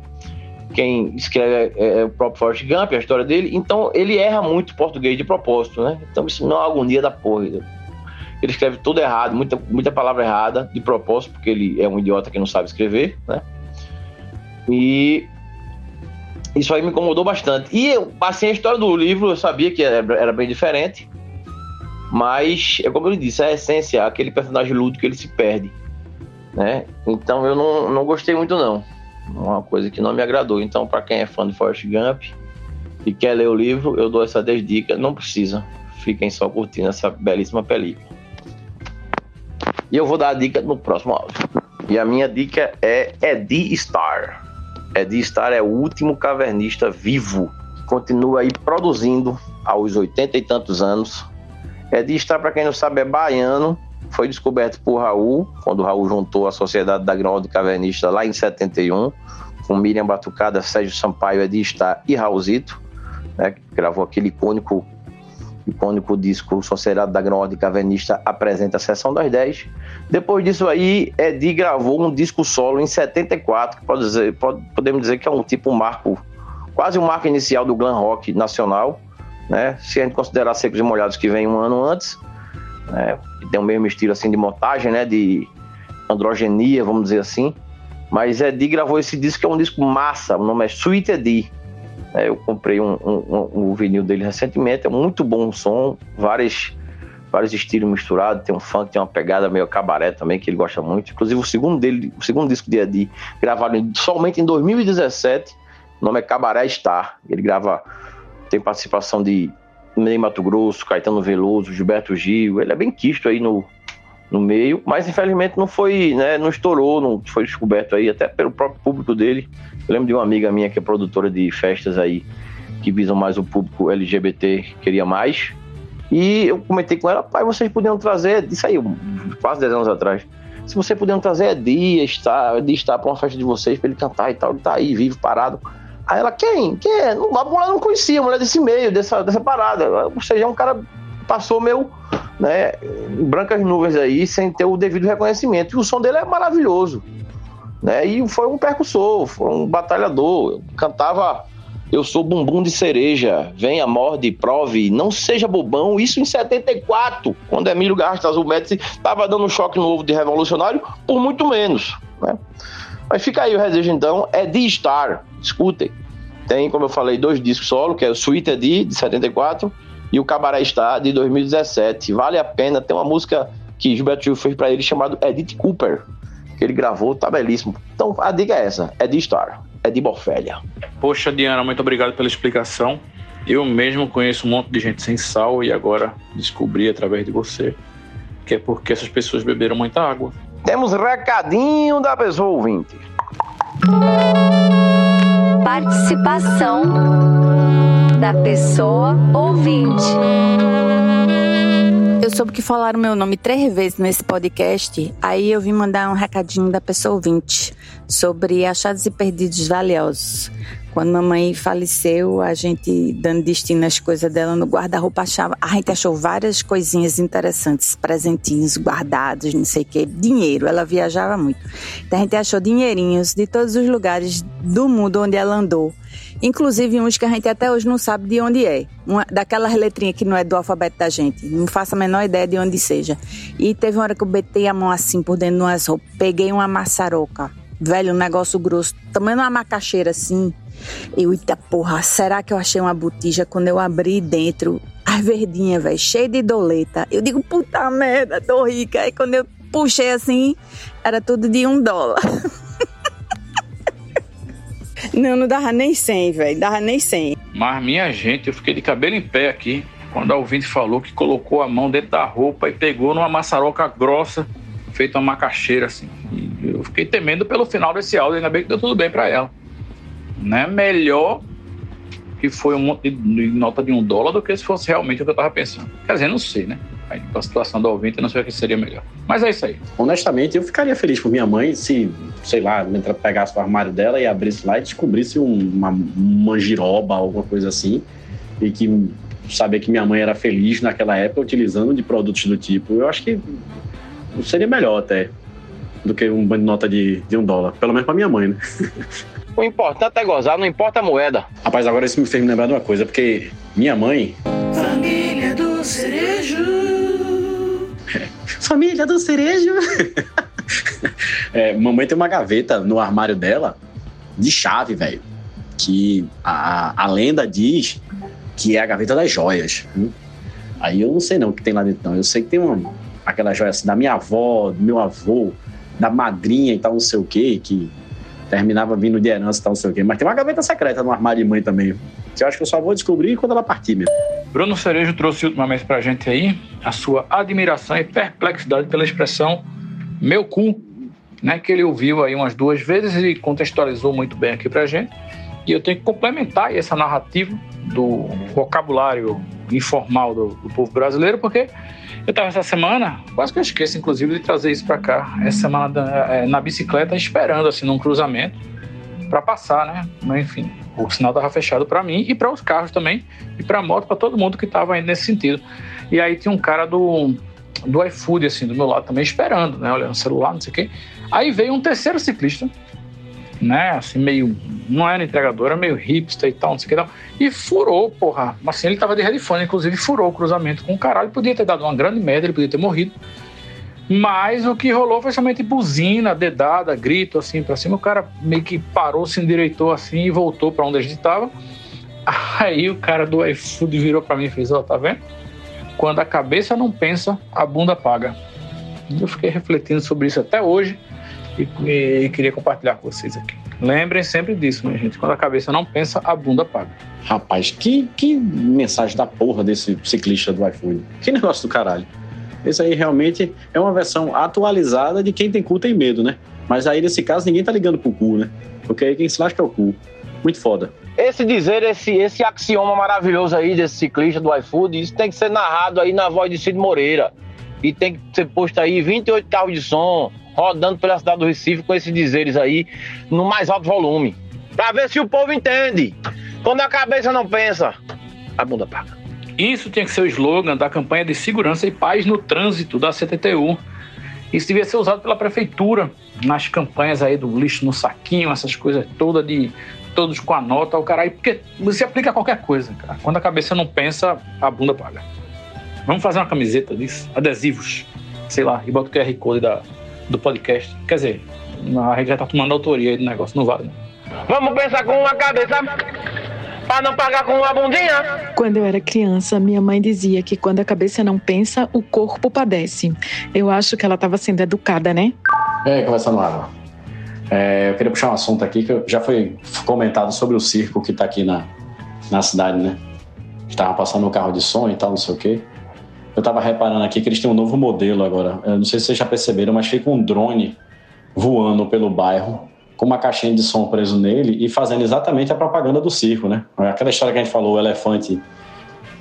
quem escreve é, é, o próprio Forrest Gump, a história dele, então ele erra muito português de propósito, né? Então isso não é uma agonia da porra. Ele escreve tudo errado, muita, muita palavra errada de propósito, porque ele é um idiota que não sabe escrever, né? E isso aí me incomodou bastante. E eu passei a história do livro, eu sabia que era, era bem diferente. Mas, é como eu disse, a essência, aquele personagem lúdico, ele se perde. Né? Então eu não, não gostei muito, não. Uma coisa que não me agradou. Então, para quem é fã de Forrest Gump e quer ler o livro, eu dou essa 10 dicas. Não precisa. Fiquem só curtindo essa belíssima película. E eu vou dar a dica no próximo áudio. E a minha dica é Eddie Star. Edi Star é o último cavernista vivo que continua aí produzindo aos 80 e tantos anos. Edi Star, para quem não sabe, é baiano. Foi descoberto por Raul, quando Raul juntou a Sociedade da Grão de Cavernista lá em 71, com Miriam Batucada, Sérgio Sampaio, Edi Star e Raulzito, né, que gravou aquele icônico icônico disco Sociedade da Grão de Cavernista apresenta a Sessão das 10. Depois disso aí, Edi gravou um disco solo em 74, que pode dizer, pode, podemos dizer que é um tipo marco, quase um marco inicial do glam rock nacional, né? Se a gente considerar Secos e Molhados que vem um ano antes, né? tem o mesmo estilo assim de montagem, né? De androgenia, vamos dizer assim. Mas Edi gravou esse disco que é um disco massa, o nome é Sweet Edi. É, eu comprei um, um, um, um, vinil dele recentemente, é muito bom o som, vários, vários estilos misturados, tem um funk, tem uma pegada meio cabaré também, que ele gosta muito. Inclusive o segundo dele, o segundo disco de Edi, gravado somente em 2017, o nome é Cabaré Star. Ele grava, tem participação de Ney Mato Grosso, Caetano Veloso, Gilberto Gil, ele é bem quisto aí no, no meio, mas infelizmente não foi, né, não estourou, não foi descoberto aí até pelo próprio público dele. Eu lembro de uma amiga minha que é produtora de festas aí que visam mais o público LGBT, queria mais. E eu comentei com ela, pai, vocês podiam trazer, isso aí quase 10 anos atrás. Se vocês podiam trazer é dia estar, de estar para uma festa de vocês para ele cantar e tal, ele tá aí vivo parado. Aí ela, quem? Quem é? A mulher não conhecia, a mulher desse meio, dessa, dessa parada. Ou seja, é um cara passou meu né, brancas nuvens aí sem ter o devido reconhecimento. E o som dele é maravilhoso. Né? E foi um percussor, foi um batalhador. Cantava Eu sou bumbum de cereja, venha, morde, prove, não seja bobão. Isso em 74, quando Emílio Gastas, o Médici, estava dando um choque novo de revolucionário, por muito menos. Né? Mas fica aí o desejo então, é de Star, escutem. Tem, como eu falei, dois discos solo, que é o Sweet Edi, de 74, e o Cabaré Star de 2017. Vale a pena, tem uma música que Gilberto Gil fez para ele chamado Edith Cooper, que ele gravou, tá belíssimo. Então a dica é essa, é de Star, é de Bofélia. Poxa, Diana, muito obrigado pela explicação. Eu mesmo conheço um monte de gente sem sal e agora descobri através de você que é porque essas pessoas beberam muita água. Temos recadinho da pessoa ouvinte. Participação da pessoa ouvinte. Eu soube que falaram meu nome três vezes nesse podcast, aí eu vim mandar um recadinho da pessoa ouvinte sobre achados e perdidos valiosos. Quando mamãe faleceu, a gente dando destino às coisas dela no guarda-roupa, achava, a gente achou várias coisinhas interessantes, presentinhos guardados, não sei o que, dinheiro, ela viajava muito. Então a gente achou dinheirinhos de todos os lugares do mundo onde ela andou. Inclusive uns que a gente até hoje não sabe de onde é. Uma, daquelas letrinhas que não é do alfabeto da gente. Não faço a menor ideia de onde seja. E teve uma hora que eu betei a mão assim por dentro de umas roupas. Peguei uma maçaroca. Velho, um negócio grosso. Tamanho uma macaxeira assim. Eu, eita porra, será que eu achei uma botija quando eu abri dentro? As verdinhas, velho, cheia de doleta. Eu digo, puta merda, tô rica. Aí quando eu puxei assim, era tudo de um dólar. Não, não dava nem 100, velho. Dava nem 100. Mas, minha gente, eu fiquei de cabelo em pé aqui quando a ouvinte falou que colocou a mão dentro da roupa e pegou numa maçaroca grossa, feita uma macaxeira, assim. Eu fiquei temendo pelo final desse áudio, ainda bem que deu tudo bem para ela. Né? Melhor que foi um monte de nota de um dólar do que se fosse realmente o que eu tava pensando. Quer dizer, não sei, né? Com a situação do ouvinte, não sei o que seria melhor. Mas é isso aí. Honestamente, eu ficaria feliz por minha mãe se, sei lá, pegasse o armário dela e abrisse lá e descobrisse uma, uma giroba, alguma coisa assim, e que saber que minha mãe era feliz naquela época utilizando de produtos do tipo. Eu acho que seria melhor até do que uma nota de, de um dólar. Pelo menos para minha mãe, né? O importante é gozar, não importa a moeda. Rapaz, agora isso me fez me lembrar de uma coisa, porque minha mãe. Família do Cerejo. Família do Cerejo. é, mamãe tem uma gaveta no armário dela de chave, velho. Que a, a lenda diz que é a gaveta das joias. Aí eu não sei não o que tem lá dentro, não. Eu sei que tem uma, aquela joia assim da minha avó, do meu avô, da madrinha e tal, não sei o quê, que terminava vindo de herança e tal, não sei o quê. Mas tem uma gaveta secreta no armário de mãe também, que eu acho que eu só vou descobrir quando ela partir mesmo. Bruno Cerejo trouxe ultimamente pra gente aí a sua admiração e perplexidade pela expressão meu cu. né, que ele ouviu aí umas duas vezes e contextualizou muito bem aqui pra gente. E eu tenho que complementar essa narrativa do vocabulário informal do, do povo brasileiro, porque eu estava essa semana, quase que eu esqueço, inclusive, de trazer isso para cá, essa semana é, na bicicleta, esperando, assim, num cruzamento, para passar, né? Mas, enfim, o sinal estava fechado para mim e para os carros também, e para moto, para todo mundo que estava indo nesse sentido. E aí tinha um cara do, do iFood, assim, do meu lado também, esperando, né? Olhando o celular, não sei o quê. Aí veio um terceiro ciclista, né? Assim, meio. Não era entregador, era meio hipster e tal, não sei o que. Tal, e furou, porra. Assim, ele tava de headphone, inclusive furou o cruzamento com o caralho. Podia ter dado uma grande merda, ele podia ter morrido. Mas o que rolou foi somente buzina, dedada, grito assim pra cima. O cara meio que parou, se endireitou assim e voltou para onde a gente tava. Aí o cara do iFood virou para mim e fez: Ó, oh, tá vendo? Quando a cabeça não pensa, a bunda paga. Eu fiquei refletindo sobre isso até hoje e, e, e queria compartilhar com vocês aqui. Lembrem sempre disso, minha gente. Quando a cabeça não pensa, a bunda paga. Rapaz, que, que mensagem da porra desse ciclista do iFood. Que negócio do caralho. Esse aí realmente é uma versão atualizada de quem tem cu tem medo, né? Mas aí nesse caso ninguém tá ligando pro cu, né? Porque aí quem se lasca é o cu. Muito foda. Esse dizer, esse, esse axioma maravilhoso aí desse ciclista do iFood, isso tem que ser narrado aí na voz de Cid Moreira. E tem que ser posto aí 28 carros de som, rodando pela cidade do Recife com esses dizeres aí no mais alto volume. Pra ver se o povo entende. Quando a cabeça não pensa, a bunda paga. Isso tinha que ser o slogan da campanha de segurança e paz no trânsito da CTTU. Isso devia ser usado pela prefeitura nas campanhas aí do lixo no saquinho, essas coisas todas de todos com a nota, o caralho, porque você aplica qualquer coisa, cara. Quando a cabeça não pensa, a bunda paga. Vamos fazer uma camiseta disso, adesivos, sei lá, e bota o QR Code da, do podcast. Quer dizer, a gente já tá tomando autoria aí do negócio, não vale. Vamos pensar com uma cabeça para não pagar com uma bundinha. Quando eu era criança, minha mãe dizia que quando a cabeça não pensa, o corpo padece. Eu acho que ela estava sendo educada, né? E aí, conversando água. É, eu queria puxar um assunto aqui que já foi comentado sobre o circo que está aqui na, na cidade, né? Estava passando um carro de som e tal, não sei o quê. Eu estava reparando aqui que eles têm um novo modelo agora. Eu não sei se vocês já perceberam, mas fica um drone voando pelo bairro com uma caixinha de som preso nele e fazendo exatamente a propaganda do circo, né? Aquela história que a gente falou, o elefante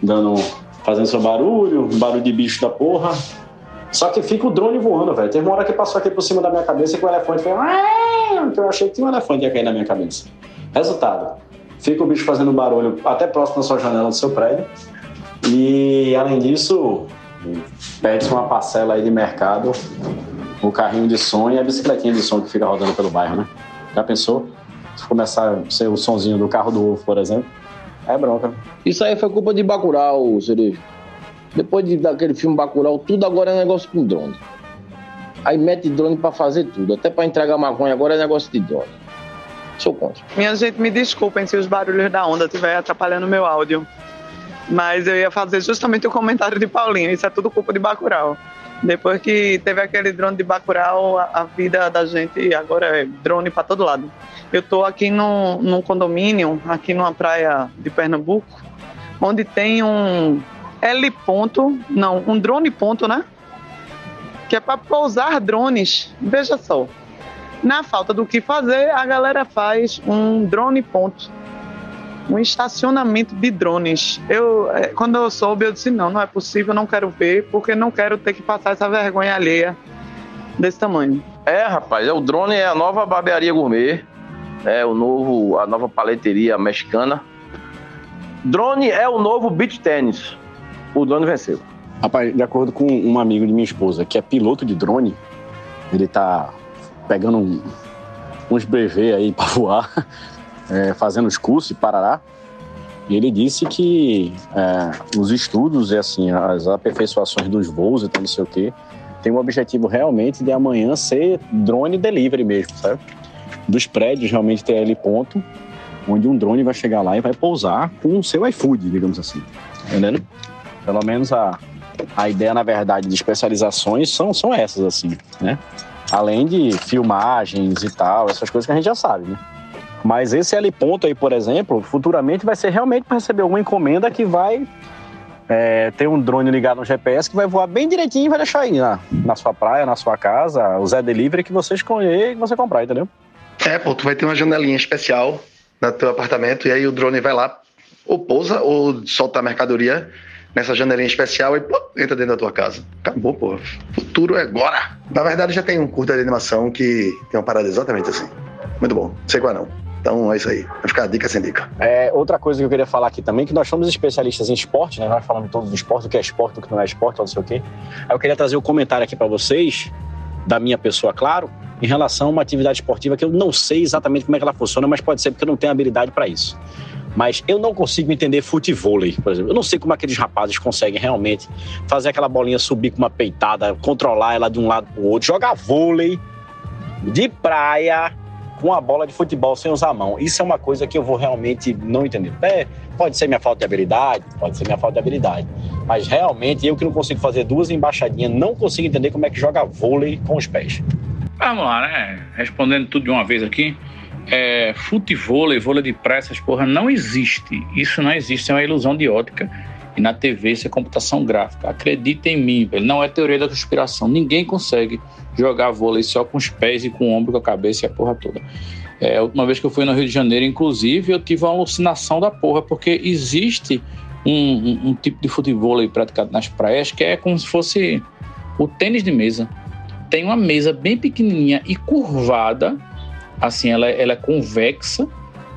dando, fazendo seu barulho, barulho de bicho da porra. Só que fica o drone voando, velho. Teve uma hora que passou aqui por cima da minha cabeça que o elefante fez. Então eu achei que tinha um elefante ia cair na minha cabeça. Resultado: fica o bicho fazendo barulho até próximo da sua janela do seu prédio. E além disso, perde-se uma parcela aí de mercado, o carrinho de som e a bicicletinha de som que fica rodando pelo bairro, né? Já pensou? Se começar a ser o sonzinho do carro do ovo, por exemplo, é bronca. Isso aí foi culpa de Bacurau, Cerejo. Depois de, daquele filme Bacurau, tudo agora é negócio com drone. Aí mete drone para fazer tudo, até para entregar maconha agora é negócio de drone. Sou contra. Minha gente, me desculpem se os barulhos da onda estiverem atrapalhando meu áudio. Mas eu ia fazer justamente o comentário de Paulinho. Isso é tudo culpa de Bacurau. Depois que teve aquele drone de Bacurau, a, vida da gente agora é drone para todo lado. Eu estou aqui num, num condomínio, aqui numa praia de Pernambuco, onde tem um L ponto, não, um drone ponto, né? Que é para pousar drones. Veja só. Na falta do que fazer, a galera faz um drone ponto um estacionamento de drones. Eu, é, quando eu soube, eu disse: não, não é possível, não quero ver, porque não quero ter que passar essa vergonha alheia desse tamanho. É, rapaz, é, o drone é a nova barbearia gourmet, é o novo, a nova paleteria mexicana. Drone é o novo beach tênis. O drone venceu. Rapaz, de acordo com um amigo de minha esposa, que é piloto de drone, ele tá pegando um, uns brevet aí para voar é, fazendo os cursos e parará. E ele disse que é, os estudos e assim as aperfeiçoações dos voos e tal, não sei o quê, tem o objetivo realmente de amanhã ser drone delivery mesmo, sabe? Dos prédios realmente ter ali ponto, onde um drone vai chegar lá e vai pousar com o seu iFood, digamos assim. Entendendo? Pelo menos a, a ideia, na verdade, de especializações são, são essas, assim, né? Além de filmagens e tal, essas coisas que a gente já sabe, né? Mas esse L ponto aí, por exemplo, futuramente vai ser realmente para receber alguma encomenda que vai é, tem um drone ligado no GPS que vai voar bem direitinho e vai deixar aí na, na sua praia, na sua casa, o Zé Delivery que você escolher e você comprar, entendeu? É, pô, tu vai ter uma janelinha especial no teu apartamento e aí o drone vai lá, ou pousa, ou solta a mercadoria nessa janelinha especial e pô, entra dentro da tua casa. Acabou, pô. Futuro é agora. Na verdade, já tem um curta de animação que tem uma parada exatamente assim. Muito bom. Sei qual é não. Então é isso aí. Vai ficar a dica sem dica. É, outra coisa que eu queria falar aqui também, que nós somos especialistas em esporte, né? Nós falamos todos do esporte, o que é esporte, o que não é esporte, não sei o quê. Aí eu queria trazer um comentário aqui para vocês, da minha pessoa, claro, em relação a uma atividade esportiva que eu não sei exatamente como é que ela funciona, mas pode ser porque eu não tenho habilidade para isso. Mas eu não consigo entender futevôlei, por exemplo. Eu não sei como aqueles rapazes conseguem realmente fazer aquela bolinha subir com uma peitada, controlar ela de um lado pro outro, jogar vôlei de praia com a bola de futebol sem usar a mão. Isso é uma coisa que eu vou realmente não entender. É, pode ser minha falta de habilidade, pode ser minha falta de habilidade. Mas realmente eu que não consigo fazer duas embaixadinhas, não consigo entender como é que joga vôlei com os pés. Vamos lá, né? Respondendo tudo de uma vez aqui. É, futevôlei, vôlei de praia, essas porra não existe. Isso não existe, é uma ilusão de ótica. E na TV isso é computação gráfica. Acredita em mim, velho. Não é teoria da conspiração. Ninguém consegue jogar vôlei só com os pés e com o ombro, com a cabeça e a porra toda. É, a última vez que eu fui no Rio de Janeiro, inclusive, eu tive uma alucinação da porra, porque existe um, um, um tipo de futebol praticado nas praias que é como se fosse o tênis de mesa. Tem uma mesa bem pequenininha e curvada, assim, ela, ela é convexa,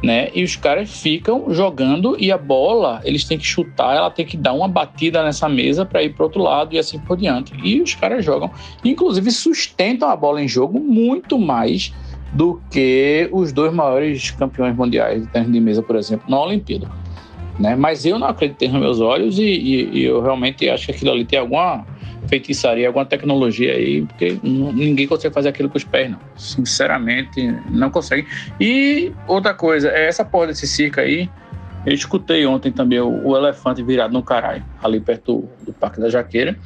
né? E os caras ficam jogando e a bola, eles têm que chutar, ela tem que dar uma batida nessa mesa para ir para outro lado e assim por diante. E os caras jogam, inclusive sustentam a bola em jogo muito mais do que os dois maiores campeões mundiais de tênis de mesa, por exemplo, na Olimpíada. Né? Mas eu não acreditei nos meus olhos e, e, e eu realmente acho que aquilo ali tem alguma feitiçaria, alguma tecnologia aí, porque ninguém consegue fazer aquilo com os pés, não. Sinceramente, não consegue. E outra coisa, é essa porra desse circo aí. Eu escutei ontem também o, o elefante virado no caralho, ali perto do, do Parque da Jaqueira.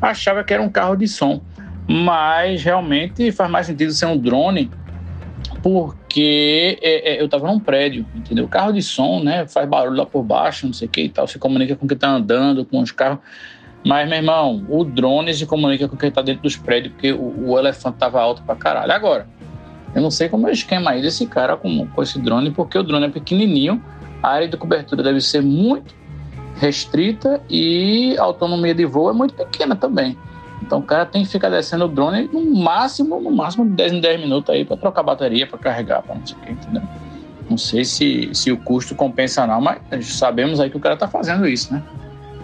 Achava que era um carro de som, mas realmente faz mais sentido ser um drone porque é, é, eu estava num prédio, entendeu? Carro de som, né, faz barulho lá por baixo, não sei o que e tal, se comunica com quem está andando, com os carros. Mas, meu irmão, o drone se comunica com quem está dentro dos prédios, porque o, o elefante estava alto pra caralho. Agora, eu não sei como é o esquema aí desse cara com, com esse drone, porque o drone é pequenininho, a área de cobertura deve ser muito restrita e a autonomia de voo é muito pequena também. Então o cara tem que ficar descendo o drone no máximo, no máximo de 10 em 10 minutos aí para trocar bateria, para carregar, para não sei o que, entendeu? Não sei se, se o custo compensa não, mas sabemos aí que o cara tá fazendo isso, né?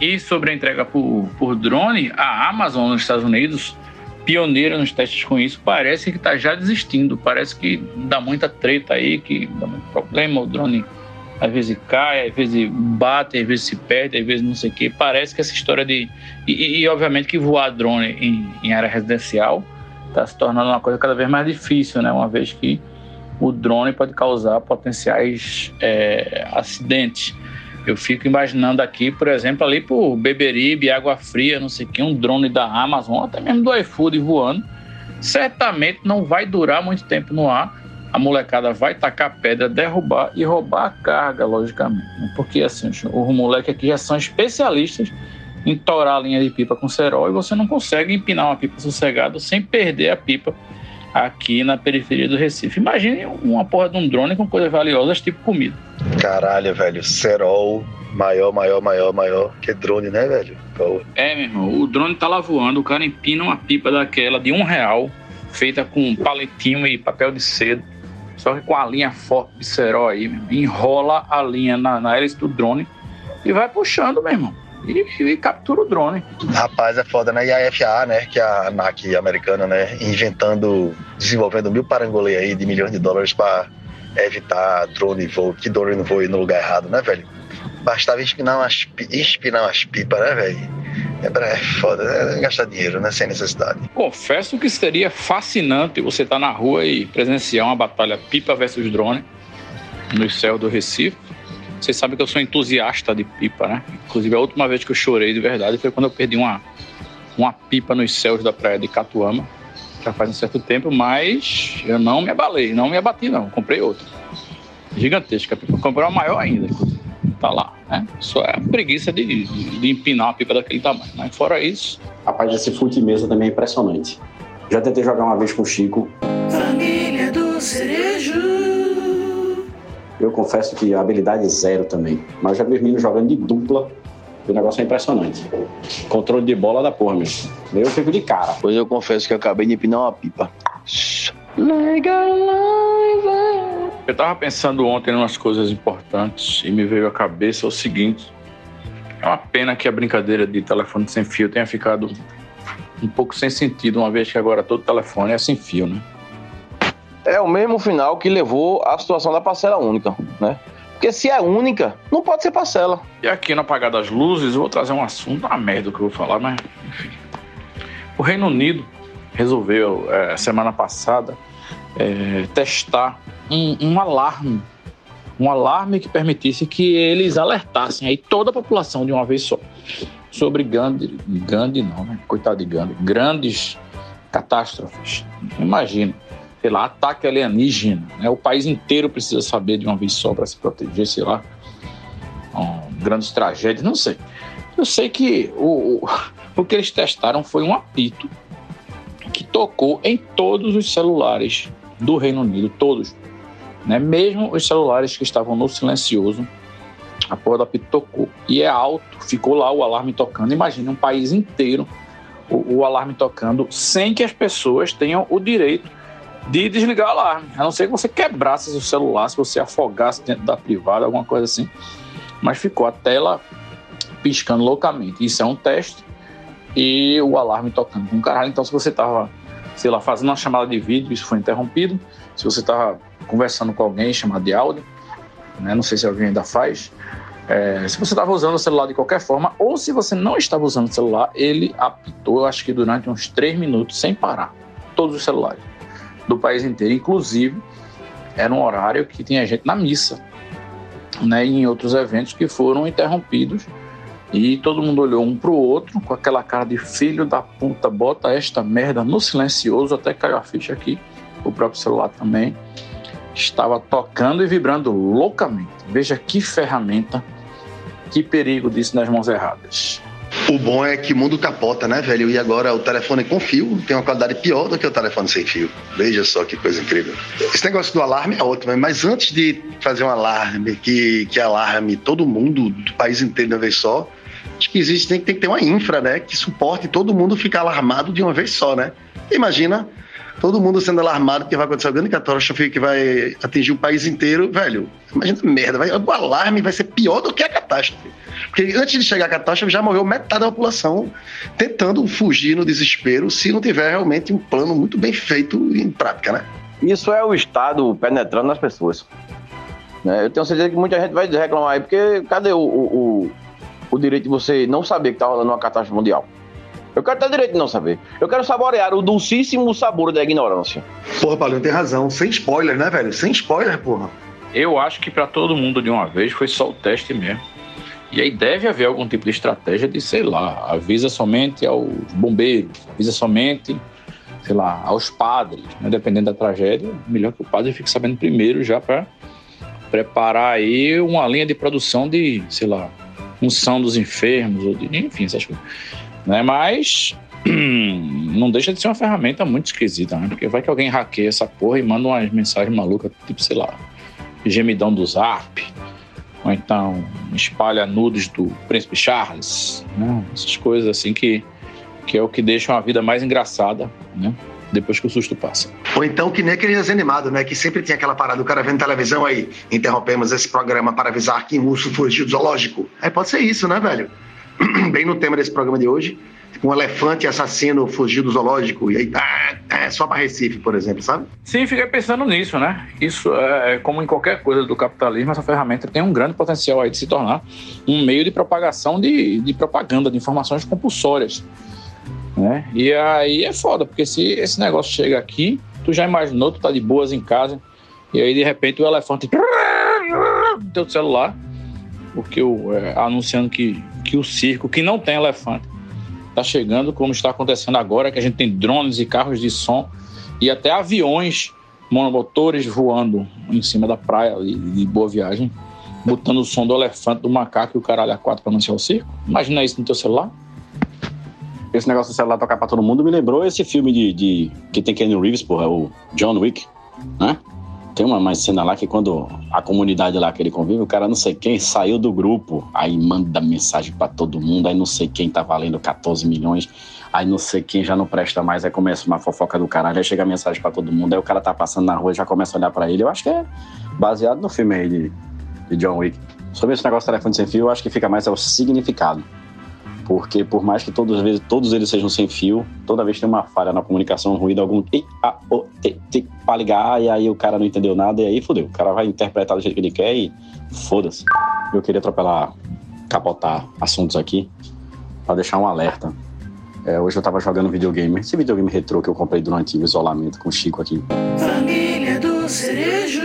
E sobre a entrega por, por drone, a Amazon nos Estados Unidos, pioneira nos testes com isso, parece que está já desistindo. Parece que dá muita treta aí, que dá muito problema. O drone às vezes cai, às vezes bate, às vezes se perde, às vezes não sei o quê. Parece que essa história de. E, e obviamente que voar drone em, em área residencial está se tornando uma coisa cada vez mais difícil, né? Uma vez que o drone pode causar potenciais é, acidentes. Eu fico imaginando aqui, por exemplo, ali por Beberibe, Água Fria, não sei o que, um drone da Amazon, até mesmo do iFood voando, certamente não vai durar muito tempo no ar. A molecada vai tacar pedra, derrubar e roubar a carga, logicamente. Porque assim, os moleques aqui já são especialistas em torar a linha de pipa com cerol e você não consegue empinar uma pipa sossegada sem perder a pipa aqui na periferia do Recife. Imagine uma porra de um drone com coisas valiosas, tipo comida. Caralho, velho. Cerol maior, maior, maior, maior. Que drone, né, velho? É, meu irmão. O drone tá lá voando, o cara empina uma pipa daquela de um real, feita com paletinho e papel de seda. Só que com a linha forte de cerol aí, enrola a linha na, na hélice do drone e vai puxando, meu irmão e, e, captura o drone. Rapaz, é foda, né? E a FAA, né? Que é a ANAC americana, né? Inventando, desenvolvendo mil parangolê aí de milhões de dólares para evitar drone voo, que drone não voe no lugar errado, né, velho? Bastava espinar umas, espinar umas pipas, né, velho? É, é foda, é gastar dinheiro, né? Sem necessidade. Confesso que seria fascinante você estar tá na rua e presenciar uma batalha pipa versus drone no céu do Recife vocês sabem que eu sou entusiasta de pipa, né? Inclusive, a última vez que eu chorei de verdade foi quando eu perdi uma, uma pipa nos céus da praia de Catuama. Já faz um certo tempo, mas eu não me abalei, não me abati, não. Comprei outra. Gigantesca. Comprei uma maior ainda, inclusive. tá lá. Né? Só é a preguiça de, de empinar uma pipa daquele tamanho. Mas fora isso. Rapaz, esse fute mesa também é impressionante. Já tentei jogar uma vez com o Chico. Família do Cerejo. Eu confesso que a habilidade é zero também. Mas já vi os meninos jogando de dupla. O negócio é impressionante. Controle de bola da porra, meu. Eu fico de cara. Pois eu confesso que eu acabei de empinar uma pipa. Eu tava pensando ontem em umas coisas importantes e me veio à cabeça o seguinte. É uma pena que a brincadeira de telefone sem fio tenha ficado um pouco sem sentido, uma vez que agora todo telefone é sem fio, né? É o mesmo final que levou à situação da parcela única, né? Porque se é única, não pode ser parcela. E aqui no Apagar das Luzes, eu vou trazer um assunto, uma merda que eu vou falar, mas enfim. O Reino Unido resolveu, é, semana passada, é, testar um, um alarme. Um alarme que permitisse que eles alertassem aí toda a população de uma vez só sobre Gandhi, Gandhi não, né? Coitado de Gandhi. Grandes catástrofes. Imagina, sei lá, ataque alienígena. Né? O país inteiro precisa saber de uma vez só para se proteger, sei lá. Um, grandes tragédias, não sei. Eu sei que o, o, o que eles testaram foi um apito que tocou em todos os celulares do Reino Unido, todos. Né? Mesmo os celulares que estavam no silencioso, a porra da apito tocou. E é alto, ficou lá o alarme tocando. Imagine um país inteiro o, o, alarme tocando sem que as pessoas tenham o direito de desligar o alarme. A não ser que você quebrasse seu celular, se você afogasse dentro da privada, alguma coisa assim. Mas ficou a tela piscando loucamente. Isso é um teste e o alarme tocando com caralho. Então, se você estava, sei lá, fazendo uma chamada de vídeo, isso foi interrompido. Se você estava conversando com alguém, chamado de áudio, né? não sei se alguém ainda faz. É, se você estava usando o celular de qualquer forma, ou se você não estava usando o celular, ele apitou, eu acho que durante uns três minutos, sem parar, todos os celulares do país inteiro. Inclusive, era um horário que tinha gente na missa, né? E em outros eventos que foram interrompidos e todo mundo olhou um pro outro com aquela cara de filho da puta, bota esta merda no silencioso, até caiu a ficha aqui, o próprio celular também estava tocando e vibrando loucamente. Veja que ferramenta, que perigo disso nas mãos erradas. O bom é que o mundo capota, né, velho? E agora o telefone com fio tem uma qualidade pior do que o telefone sem fio. Veja só que coisa incrível. Esse negócio do alarme é ótimo, mas antes de fazer um alarme que, que alarme todo mundo do país inteiro de uma vez só, acho que existe, tem, tem que ter uma infra, né? Que suporte todo mundo ficar alarmado de uma vez só, né? Imagina todo mundo sendo alarmado que vai acontecer uma grande catástrofe que vai atingir o país inteiro, velho. Imagina merda, vai, o alarme vai ser pior do que a catástrofe. Porque antes de chegar a catástrofe já morreu metade da população tentando fugir no desespero se não tiver realmente um plano muito bem feito em prática, né? Isso é o Estado penetrando nas pessoas. Né? Eu tenho certeza que muita gente vai reclamar aí, porque cadê o, o, o direito de você não saber que está rolando uma catástrofe mundial? Eu quero ter direito de não saber. Eu quero saborear o dulcíssimo sabor da ignorância. Porra, Paulinho, tem razão. Sem spoiler, né, velho? Sem spoiler, porra. Eu acho que para todo mundo de uma vez foi só o teste mesmo. E aí deve haver algum tipo de estratégia de, sei lá, avisa somente aos bombeiros, avisa somente, sei lá, aos padres, né? dependendo da tragédia, melhor que o padre fique sabendo primeiro já para preparar aí uma linha de produção de, sei lá, unção dos enfermos, ou de, enfim, essas coisas. Né? Mas não deixa de ser uma ferramenta muito esquisita, né? Porque vai que alguém hackeia essa porra e manda umas mensagens malucas, tipo, sei lá, gemidão do zap, ou então espalha nudes do príncipe Charles, né? Essas coisas assim que, que é o que deixa a vida mais engraçada, né? Depois que o susto passa. Ou então que nem aquele desenho animado, né? Que sempre tinha aquela parada, o cara vendo televisão aí, interrompemos esse programa para avisar que um urso fugiu do zoológico. Aí pode ser isso, né, velho? bem no tema desse programa de hoje. Um elefante assassino fugiu do zoológico e aí tá, é só para Recife, por exemplo, sabe? Sim, fiquei pensando nisso, né? Isso é como em qualquer coisa do capitalismo, essa ferramenta tem um grande potencial aí de se tornar um meio de propagação de, de propaganda, de informações compulsórias. Né? E aí é foda, porque se esse negócio chega aqui, tu já imaginou, tu tá de boas em casa, e aí de repente o elefante teu celular, porque o, é, anunciando que que o circo, que não tem elefante, está chegando, como está acontecendo agora, que a gente tem drones e carros de som e até aviões monomotores voando em cima da praia de Boa Viagem. botando o som do elefante, do macaco e o caralho a quatro pra anunciar o circo? Imagina isso no teu celular. Esse negócio do celular tocar pra todo mundo me lembrou esse filme de, de que tem Kenny Reeves, porra, o John Wick, né? Tem uma, uma cena lá que quando a comunidade lá que ele convive, o cara não sei quem saiu do grupo, aí manda mensagem pra todo mundo, aí não sei quem tá valendo 14 milhões, aí não sei quem já não presta mais, aí começa uma fofoca do caralho, aí chega mensagem pra todo mundo, aí o cara tá passando na rua já começa a olhar pra ele. Eu acho que é baseado no filme aí de, de John Wick. Sobre esse negócio de telefone sem fio, eu acho que fica mais é o significado. Porque por mais que todos, vezes, todos eles sejam sem fio, toda vez tem uma falha na comunicação, um ruído, algum i, a, o, pra ligar, e aí o cara não entendeu nada, e aí fodeu. O cara vai interpretar do jeito que ele quer e foda-se. Eu queria atropelar, capotar assuntos aqui, pra deixar um alerta. É, hoje eu tava jogando videogame, esse videogame retrô que eu comprei durante o isolamento com o Chico aqui. Família do Cerejo.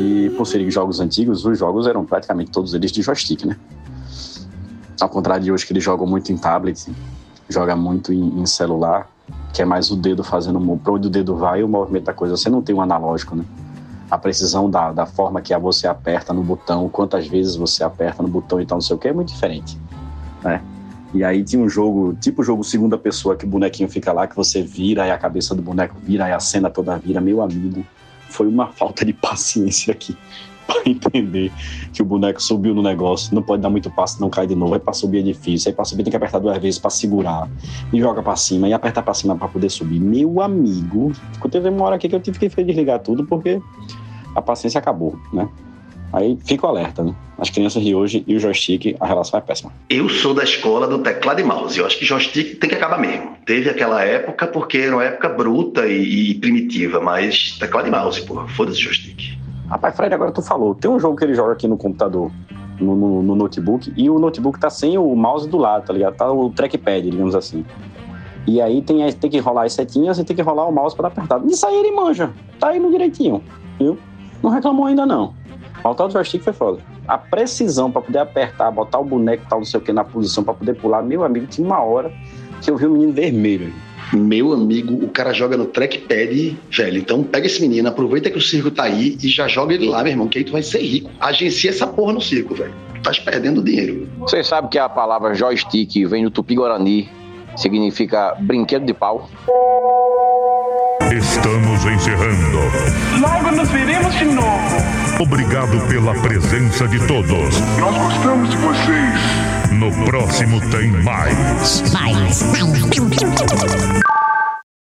E por serem jogos antigos, os jogos eram praticamente todos eles de joystick, né? Ao contrário de hoje, que eles jogam muito em tablet, joga muito em, em celular, que é mais o dedo fazendo para onde o dedo vai e o movimento da coisa. Você não tem um analógico, né? A precisão da, da forma que você aperta no botão, quantas vezes você aperta no botão e tal, não sei o que, é muito diferente, né? E aí tinha um jogo, tipo jogo segunda pessoa, que o bonequinho fica lá, que você vira e a cabeça do boneco vira e a cena toda vira. Meu amigo, foi uma falta de paciência aqui para entender que o boneco subiu no negócio, não pode dar muito passo, não cai de novo. Aí para subir é difícil, aí para subir tem que apertar duas vezes para segurar, e joga para cima, e apertar para cima para poder subir. Meu amigo, teve uma hora aqui que eu tive que desligar tudo porque a paciência acabou, né? Aí fica o alerta, né? As crianças de hoje e o joystick, a relação é péssima. Eu sou da escola do teclado e mouse. Eu acho que joystick tem que acabar mesmo. Teve aquela época porque era uma época bruta e, e primitiva, mas teclado e mouse, porra, foda-se joystick. Rapaz, Fred, agora tu falou. Tem um jogo que ele joga aqui no computador, no, no, no notebook, e o notebook tá sem o mouse do lado, tá ligado? Tá o trackpad, digamos assim. E aí tem, tem que rolar as setinhas e tem que rolar o mouse para apertar. Isso aí ele manja. Tá indo direitinho, viu? Não reclamou ainda não. O tal do joystick foi foda. A precisão para poder apertar, botar o boneco tal, não sei o que, na posição para poder pular, meu amigo, tinha uma hora que eu vi o menino vermelho. Meu amigo, o cara joga no trackpad, velho. Então pega esse menino, aproveita que o circo tá aí e já joga ele lá, meu irmão, que aí tu vai ser rico. Agencia essa porra no circo, velho. Tu tá perdendo dinheiro. Você sabe que a palavra joystick vem do tupi-guarani, significa brinquedo de pau? Estamos encerrando. Logo nos veremos de novo. Obrigado pela presença de todos. Nós gostamos de vocês. No próximo tem mais. Mais.